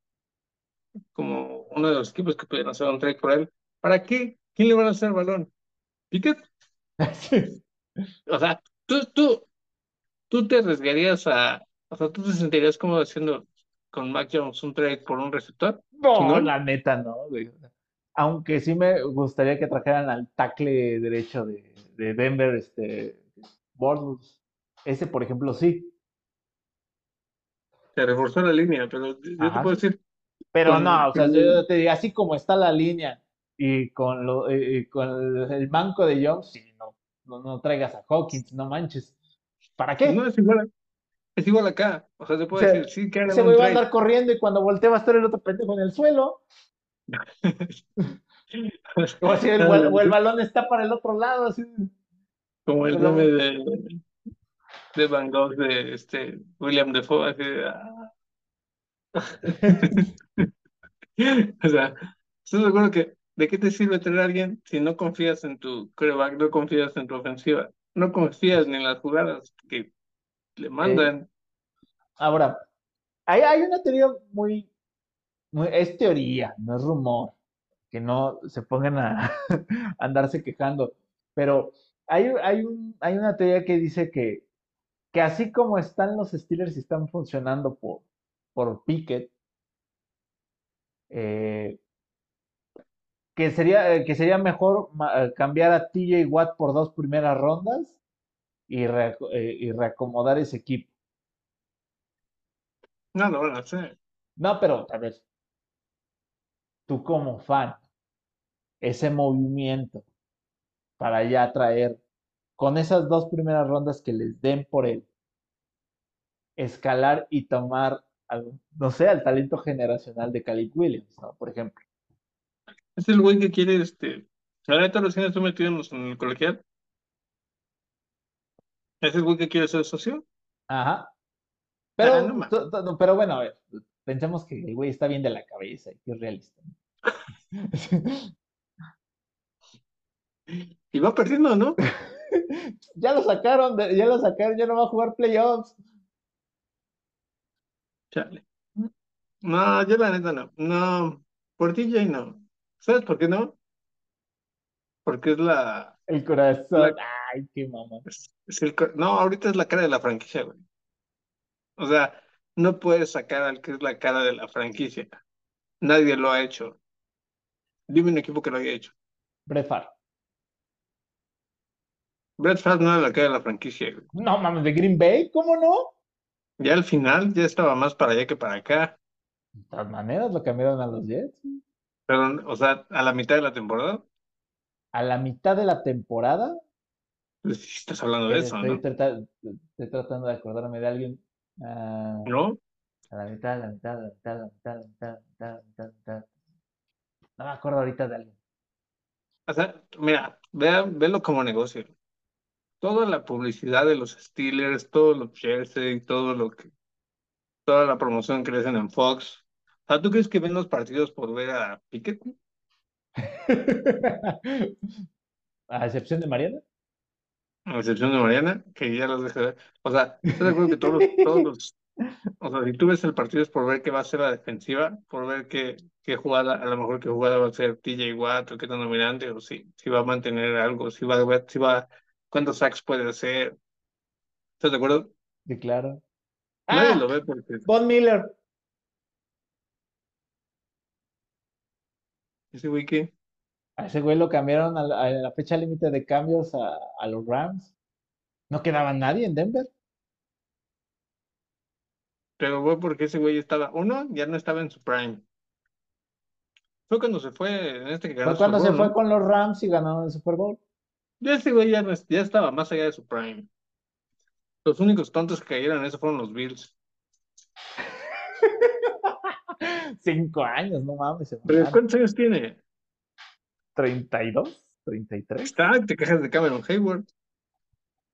como uno de los equipos que pudieran hacer un trade por él. ¿Para qué? ¿Quién le van a hacer el balón? ¿Pickett? O sea, tú, tú, tú te arriesgarías a, o sea, tú te sentirías como haciendo con Mac Jones un trade por un receptor. No, la neta no, güey. Aunque sí me gustaría que trajeran al tackle derecho de, de Denver, este, Bortles. Ese, por ejemplo, sí. Se reforzó la línea, pero yo te puedo decir, Pero no, o sea, yo te digo, así como está la línea y con, lo, y con el, banco de Jones, sí, no, no, no traigas a Hawkins, no manches. ¿Para qué? no es igual. Es igual acá. O sea, se puede O sea, decir, sí, que güey va a andar corriendo y cuando voltee va a estar el otro pendejo en el suelo. O el, o el- balón está para el otro lado. Así. Como el meme de, de Van Gogh de este William Defoe, así de, ah. O sea, ¿estás de acuerdo que de qué te sirve tener a alguien si no confías en tu quarterback, no confías en tu ofensiva, no confías ni en las jugadas que le mandan? Ahora, hay, hay una teoría muy, muy- Es teoría, no es rumor. Que no se pongan a, a andarse quejando. Pero hay, hay, un, hay una teoría que dice que, que así como están los Steelers y están funcionando por, por Pickett, eh, que sería, eh, que sería mejor eh, cambiar a TJ Watt por dos primeras rondas y, reaco- eh, y reacomodar ese equipo. No van a hacer. No, pero a ver, tú como fan, ese movimiento para ya traer con esas dos primeras rondas que les den por él, escalar y tomar, al- no sé, al talento generacional de Caleb Williams, ¿no? Por ejemplo. Es el güey que quiere, este, la neta recién estoy metido en, los- en el colegial. Es el güey que quiere ser socio. Ajá. Ah, Pero, no pero bueno, a ver, pensemos que el güey está bien de la cabeza y que es realista. ¿no? Y va perdiendo, ¿no? ya lo sacaron, ya lo sacaron, ya no va a jugar playoffs. Chale. No, yo la neta no. No, por TJ no. ¿Sabes por qué no? Porque es la, El corazón, La- ay, qué mamá. es, es el, no, ahorita es la cara de la franquicia, güey. O sea, no puedes sacar al que es la cara de la franquicia. Nadie lo ha hecho. Dime un equipo que lo haya hecho. Brett Favre. Brett Favre no era la cara de la franquicia, güey. No mames, de Green Bay, ¿cómo no? Ya al final ya estaba más para allá que para acá. De todas maneras lo cambiaron a los Jets. Pero, o sea, a la mitad de la temporada, A la mitad de la temporada, pues estás hablando de eso, estoy, ¿no? trata- estoy tratando de acordarme de alguien. ah, ¿No? a la mitad, a la mitad, a la mitad, a la mitad, a la mitad, a la mitad, a la. No me acuerdo ahorita de alguien. O sea, mira, vea, velo como negocio. Toda la publicidad de los Steelers, todos los jerseys, todo lo que, toda la promoción que le hacen en Fox. O sea, ¿tú crees que ven los partidos por ver a Pickett? A excepción de Mariana. A excepción de Mariana, que ya los deja ver. O sea, ¿estás de acuerdo que todos, los- todos los, o sea, si tú ves el partido es por ver qué va a ser la defensiva, por ver qué, qué jugada, a lo mejor qué jugada va a ser TJ Watt o qué tan dominante, o si, si va a mantener algo, si va si va, cuántos sacks puede hacer. ¿Estás de acuerdo? Sí, claro. Nadie Ah, lo ve porque Von Miller. ese güey que, A ese güey lo cambiaron a la, a la fecha límite de cambios a, a los Rams. No quedaba nadie en Denver. pero fue porque ese güey estaba, uno, ya no estaba en su prime. Fue cuando se fue, en este que ganó Fue cuando Super se fue con los Rams y ganaron el Super Bowl. Ya ese güey ya, no ya estaba más allá de su prime. Los únicos tontos que cayeron en eso fueron los Bills. Cinco años, no mames. ¿Pero cuántos años tiene? ¿32? ¿33? Está, te quejas de Cameron Hayward.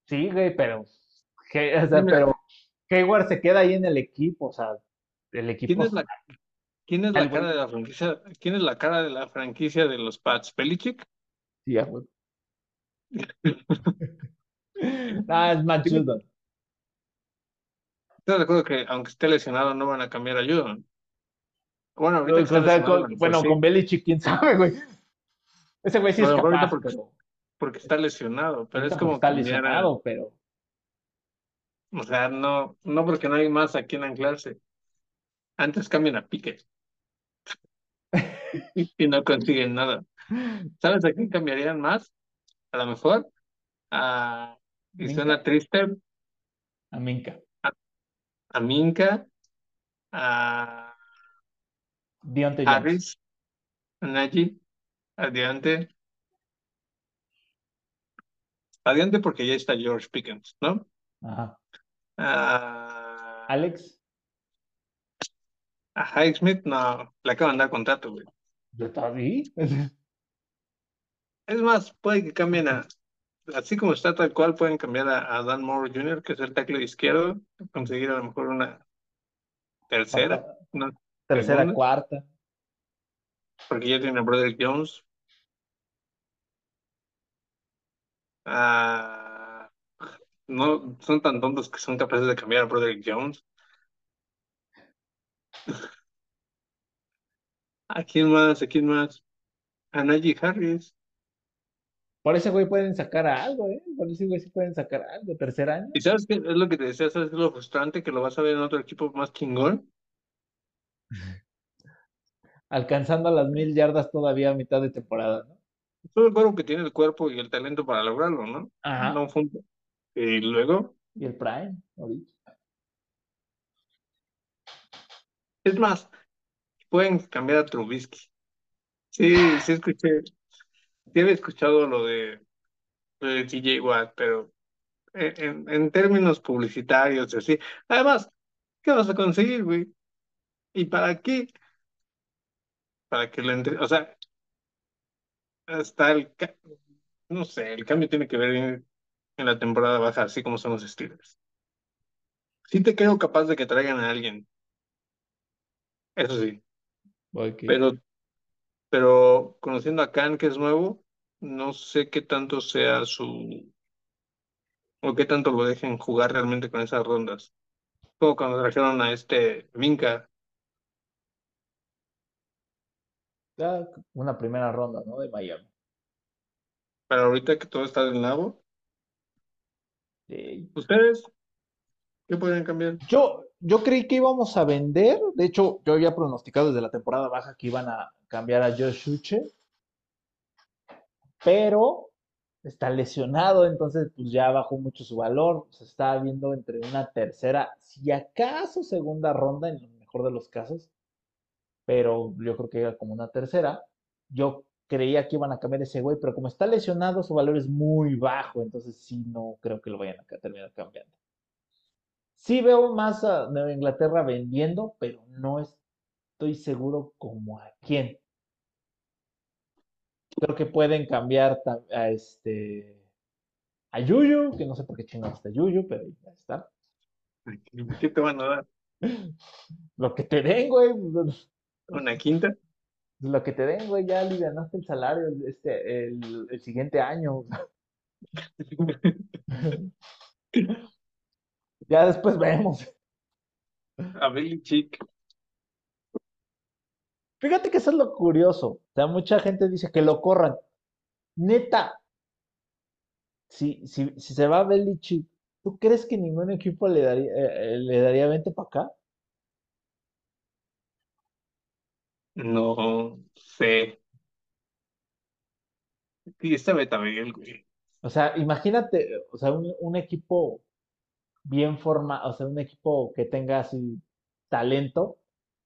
Sí, güey, pero. o sea, pero Hayward se queda ahí en el equipo. O sea, el equipo. ¿Quién es la, quién es la El güey- cara de la franquicia? ¿Quién es la cara de la franquicia de los Pats? ¿Belichick? Sí, huevo. Ah, es Matt Judon. ¿Estás de acuerdo que aunque esté lesionado no van a cambiar a Judon? Bueno, ahorita está con- bueno, sí, con Belichick, quién sabe, güey. Ese güey sí A es capaz, porque- pero. porque está lesionado, pero es como está a- lesionado, pero. o sea, no, no porque no hay más a quien anclarse. Antes cambian a Piquet y, y no consiguen nada. ¿Sabes a quién cambiarían más? A lo mejor a, y Minka. suena triste, A Minka. a Minka, a Jones. Harris, a Najee, a. A Deante porque ya está George Pickens, ¿no? Ajá. A Alex, A Highsmith, no, le acaban de dar contrato, güey. ¿ya está ahí? Es más, puede que cambien a, así como está tal cual, pueden cambiar a, a Dan Moore Jr., que es el tackle izquierdo, conseguir a lo mejor una tercera, Tercera, Segunda. cuarta. porque ya tiene a Broderick Jones. Ah, no son tan tontos que son capaces de cambiar a Broderick Jones. ¿A quién más? ¿A quién más? A Najee Harris. Por ese güey pueden sacar algo, ¿eh? Por ese güey sí pueden sacar algo. Tercer año. ¿Y sabes qué es lo que te decía? ¿Sabes qué es lo frustrante? Que lo vas a ver en otro equipo más chingón. Alcanzando las mil yardas todavía a mitad de temporada, ¿no? Todo el cuerpo que tiene el cuerpo y el talento para lograrlo, ¿no? Ajá. No Y luego, Y el Prime, ahorita. es más, pueden cambiar a Trubisky. Sí, sí escuché, sí había escuchado lo de, lo de TJ Watt, pero en, en- términos publicitarios y así. Además, ¿qué vas a conseguir, güey? ¿Y para qué? Para que lo entre... O sea, hasta el... No sé, el cambio tiene que ver en, en la temporada baja, así como son los Steelers. Sí te creo capaz de que traigan a alguien, eso sí. Pero, pero conociendo a Khan, que es nuevo, no sé qué tanto sea su, o qué tanto lo dejen jugar realmente con esas rondas. Como cuando trajeron a este Minka, Ya una primera ronda, ¿no? De Miami. pero ahorita que todo está del nabo, Sí. ¿ustedes qué pueden cambiar? Yo, yo creí que íbamos a vender. De hecho, yo había pronosticado desde la temporada baja que iban a cambiar a Josh Uche. Pero está lesionado, entonces pues ya bajó mucho su valor. Se está viendo entre una tercera, si acaso segunda ronda, en el mejor de los casos. Pero yo creo que era como una tercera. Yo creía que iban a cambiar ese güey, pero como está lesionado, su valor es muy bajo. Entonces sí, no creo que lo vayan a terminar cambiando. Sí veo más a Nueva Inglaterra vendiendo, pero no estoy seguro como a quién. Creo que pueden cambiar a este a Yuyu, que no sé por qué chingados está Yuyu, pero ya está. ¿Qué te van a dar? Lo que te den, güey, ¿Una quinta? lo que te den, güey, ya alivianaste el salario este el, el siguiente año. Ya después vemos. A Belichick. Fíjate que eso es lo curioso. O sea, mucha gente dice que lo corran. Neta, si, si, si se va Belichick, ¿tú crees que ningún equipo le daría, eh, eh, le daría 20 para acá? No sé. Sí, está Betabel, güey. O sea, imagínate, o sea, un, un equipo bien formado, o sea, un equipo que tenga así talento,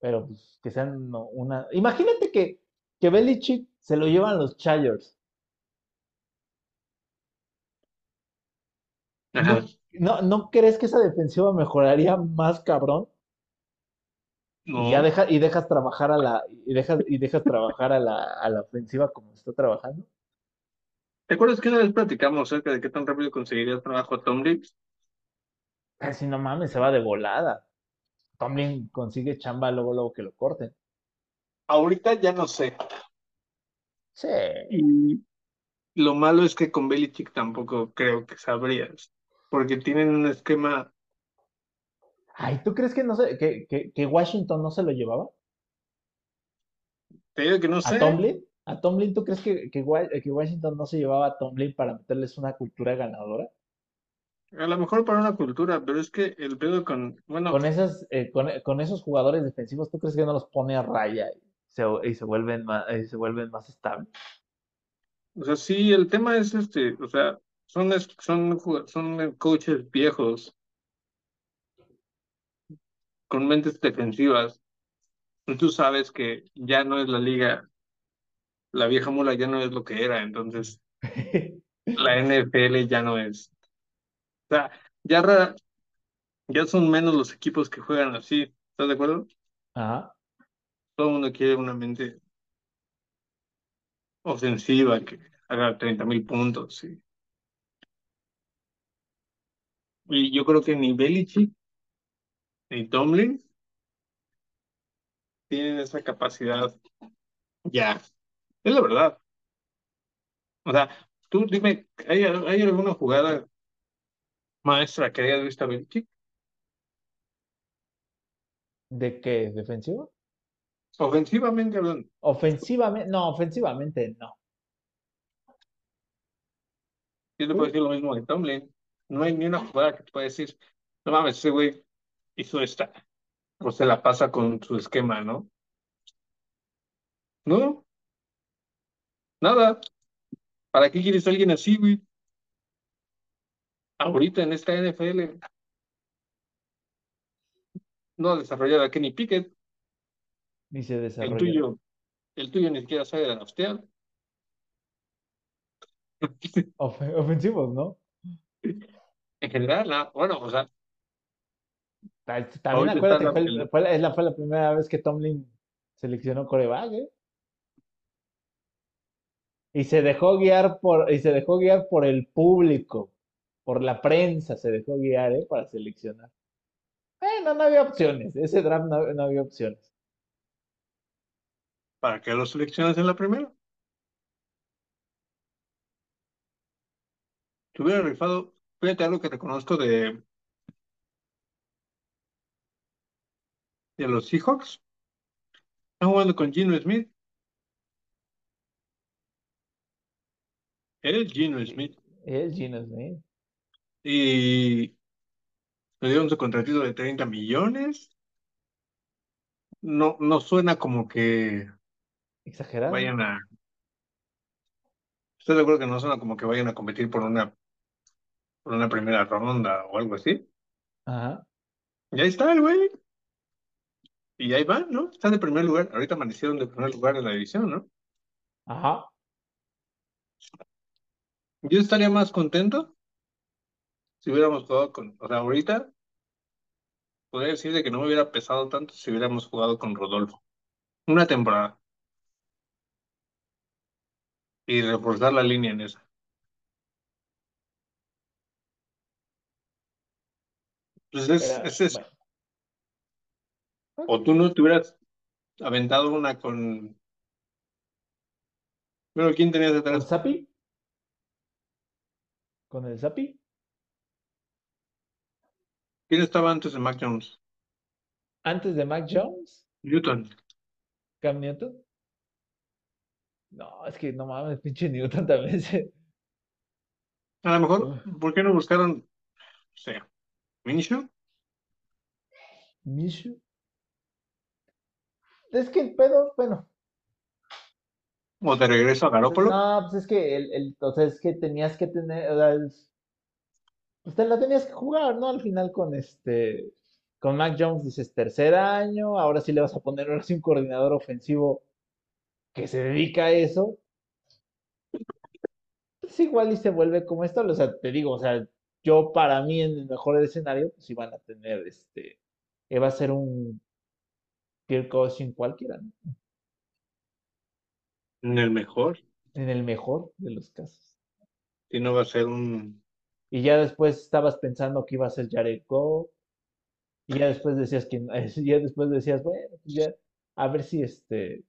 pero pues que sean una... Imagínate que, que Belichick se lo llevan los Chargers. ¿No, Ajá. no, ¿no crees que esa defensiva mejoraría más cabrón? Y ya deja, y dejas trabajar a la, y dejas, y dejas trabajar a la, a la ofensiva como está trabajando. ¿Te acuerdas que una vez platicamos acerca de qué tan rápido conseguiría trabajo Tom Brady? Casi no mames, se va de volada. Tomlin consigue chamba luego, luego que lo corten. Ahorita ya no sé. Sí. Y lo malo es que con Belichick tampoco creo que sabrías, porque tienen un esquema, Ay, ¿tú crees que no se, que, que, que Washington no se lo llevaba? te digo que no ¿A sé, Tomlin? ¿A Tomlin tú crees que, que Washington no se llevaba a Tomlin para meterles una cultura ganadora? A lo mejor para una cultura, pero es que el pedo con, bueno, Con esas, eh, con, con esos jugadores defensivos, ¿tú crees que no los pone a raya y se, y se vuelven más, y se vuelven más estables? o sea, sí, el tema es este, o sea, son, son, son coaches viejos. Con mentes defensivas, y tú sabes que ya no es la liga, la vieja mula ya no es lo que era, entonces la NFL ya no es, o sea, ya rara, Ya son menos los equipos que juegan así. ¿Estás de acuerdo? Ajá. Todo el mundo quiere una mente ofensiva que haga 30 mil puntos. sí. Y yo creo que ni Belichick ni Tomlin tienen esa capacidad. Ya, es la verdad. O sea, tú dime, ¿hay, hay alguna jugada maestra que hayas visto a Belichick? ¿De qué? ¿Defensivo? Ofensivamente hablando. Ofensivamente, no, ofensivamente no. Yo te puedo decir lo mismo de Tomlin. No hay ni una jugada que te pueda decir, no mames, ese güey hizo esta. O se la pasa con su esquema, ¿no? No, nada. ¿Para qué quieres a alguien así, güey? Ahorita en esta NFL no ha desarrollado a Kenny Pickett. Ni se El desarrolla. tuyo, el tuyo ni siquiera sabe draftear. Ofe- ofensivos, ¿no? En general, no. Bueno, o sea, Ta- También acuérdate, fue, la- el- el- fue la, fue la primera vez que Tomlin seleccionó coreback, ¿eh? Y se dejó guiar por, y se dejó guiar por el público, por la prensa se dejó guiar, ¿eh? Para seleccionar. Eh, no, no había opciones. Ese draft no, no había opciones. ¿para qué lo seleccionas en la primera? Te hubiera rifado, fíjate algo que reconozco de, de los Seahawks. Están jugando con Gino Smith. Eres Gino Smith. El Gino Smith. Y le dieron su contratito de 30 millones. No, no suena como que Exagerado. vayan a. Estoy de acuerdo que no suena como que vayan a competir por una, por una primera ronda o algo así. Ajá. Y ahí está el güey. Y ahí van, ¿no? Están de primer lugar. Ahorita amanecieron de primer lugar en la división, ¿no? Ajá. Yo estaría más contento si hubiéramos jugado con. O sea, ahorita podría decir de que no me hubiera pesado tanto si hubiéramos jugado con Rodolfo. Una temporada. Y reforzar la línea en esa. Pues es, Pero, es eso. bueno. O tú no te hubieras aventado una con. Bueno, ¿quién tenías ¿Con detrás? Zapi? ¿Con el Zapi? ¿Quién estaba antes de Mac Jones? Antes de Mac Jones, Newton. Cam Newton. No, es que no mames, pinche Newton también se. A lo mejor, ¿por qué no buscaron, o sea, Minshew? Minshew. Es que el pedo, bueno, ¿O de regreso a Garópolo? no, pues es que el, el, o sea, es que tenías que tener, o sea, es- pues te la tenías que jugar, ¿no? Al final con este, con Mac Jones dices tercer año, ahora sí le vas a poner ahora sí un coordinador ofensivo que se dedica a eso. Pues igual y se vuelve como esto, o sea, te digo, o sea, yo para mí en el mejor escenario, pues iban a tener este, iba a ser un Kirk Cousins cualquiera, ¿no? En el mejor. En el mejor de los casos. Si no va a ser un. Y ya después estabas pensando que iba a ser Jared. Y ya después decías que, ya después decías, bueno, pues ya, a ver si este,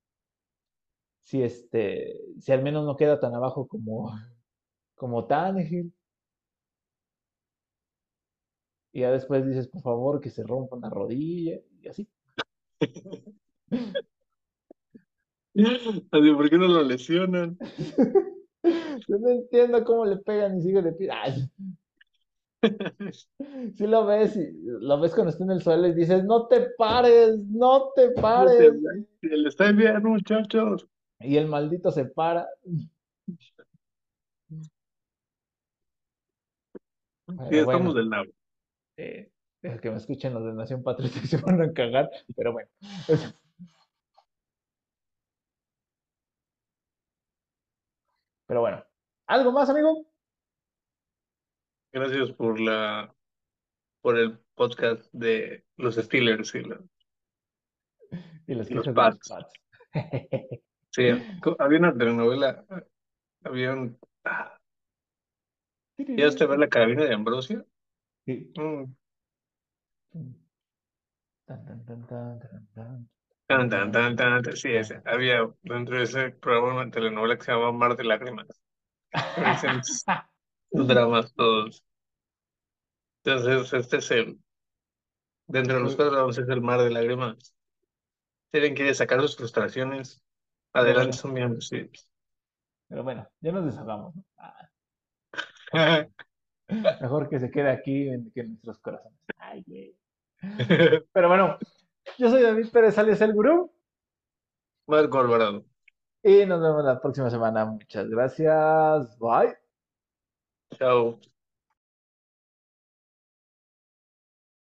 si este, si al menos no queda tan abajo como, como Tannehill. Y ya después dices, por favor, que se rompa una rodilla y así. Así, ¿por qué no lo lesionan? Yo no entiendo cómo le pegan y sigue le pide. Ay, Si lo ves, y lo ves cuando está en el suelo y dices, no te pares, no te pares. Le está bien, muchachos. Y el maldito se para. Pero Sí, estamos bueno, del nabo. eh, que me escuchen los de Nación Patriota y se van a cagar, pero bueno. Pero bueno. ¿Algo más, amigo? Gracias por la por el podcast de los Steelers y los, Y los los Pats. Pats. Sí, había una telenovela, había un... ah, ¿Llegaste a ver la carabina de Ambrosio? Sí. Mm, Tan, tan, tan, tan, tan, tan. Tan, sí, ese. Había dentro de ese programa una telenovela que se llama Mar de Lágrimas. Dramas todos. Entonces, este es el, dentro de los cuatro dramas es el Mar de Lágrimas. Si alguien quiere sacar sus frustraciones, adelante, son miembros, sí. Pero bueno, ya nos deshagamos. ¿no? Ah, mejor que se quede aquí en, que en nuestros corazones. Ay, güey. Pero bueno, yo soy David Pérez alias El Gurú Marco Alvarado. y nos vemos la próxima semana. Muchas gracias. Bye. Chao.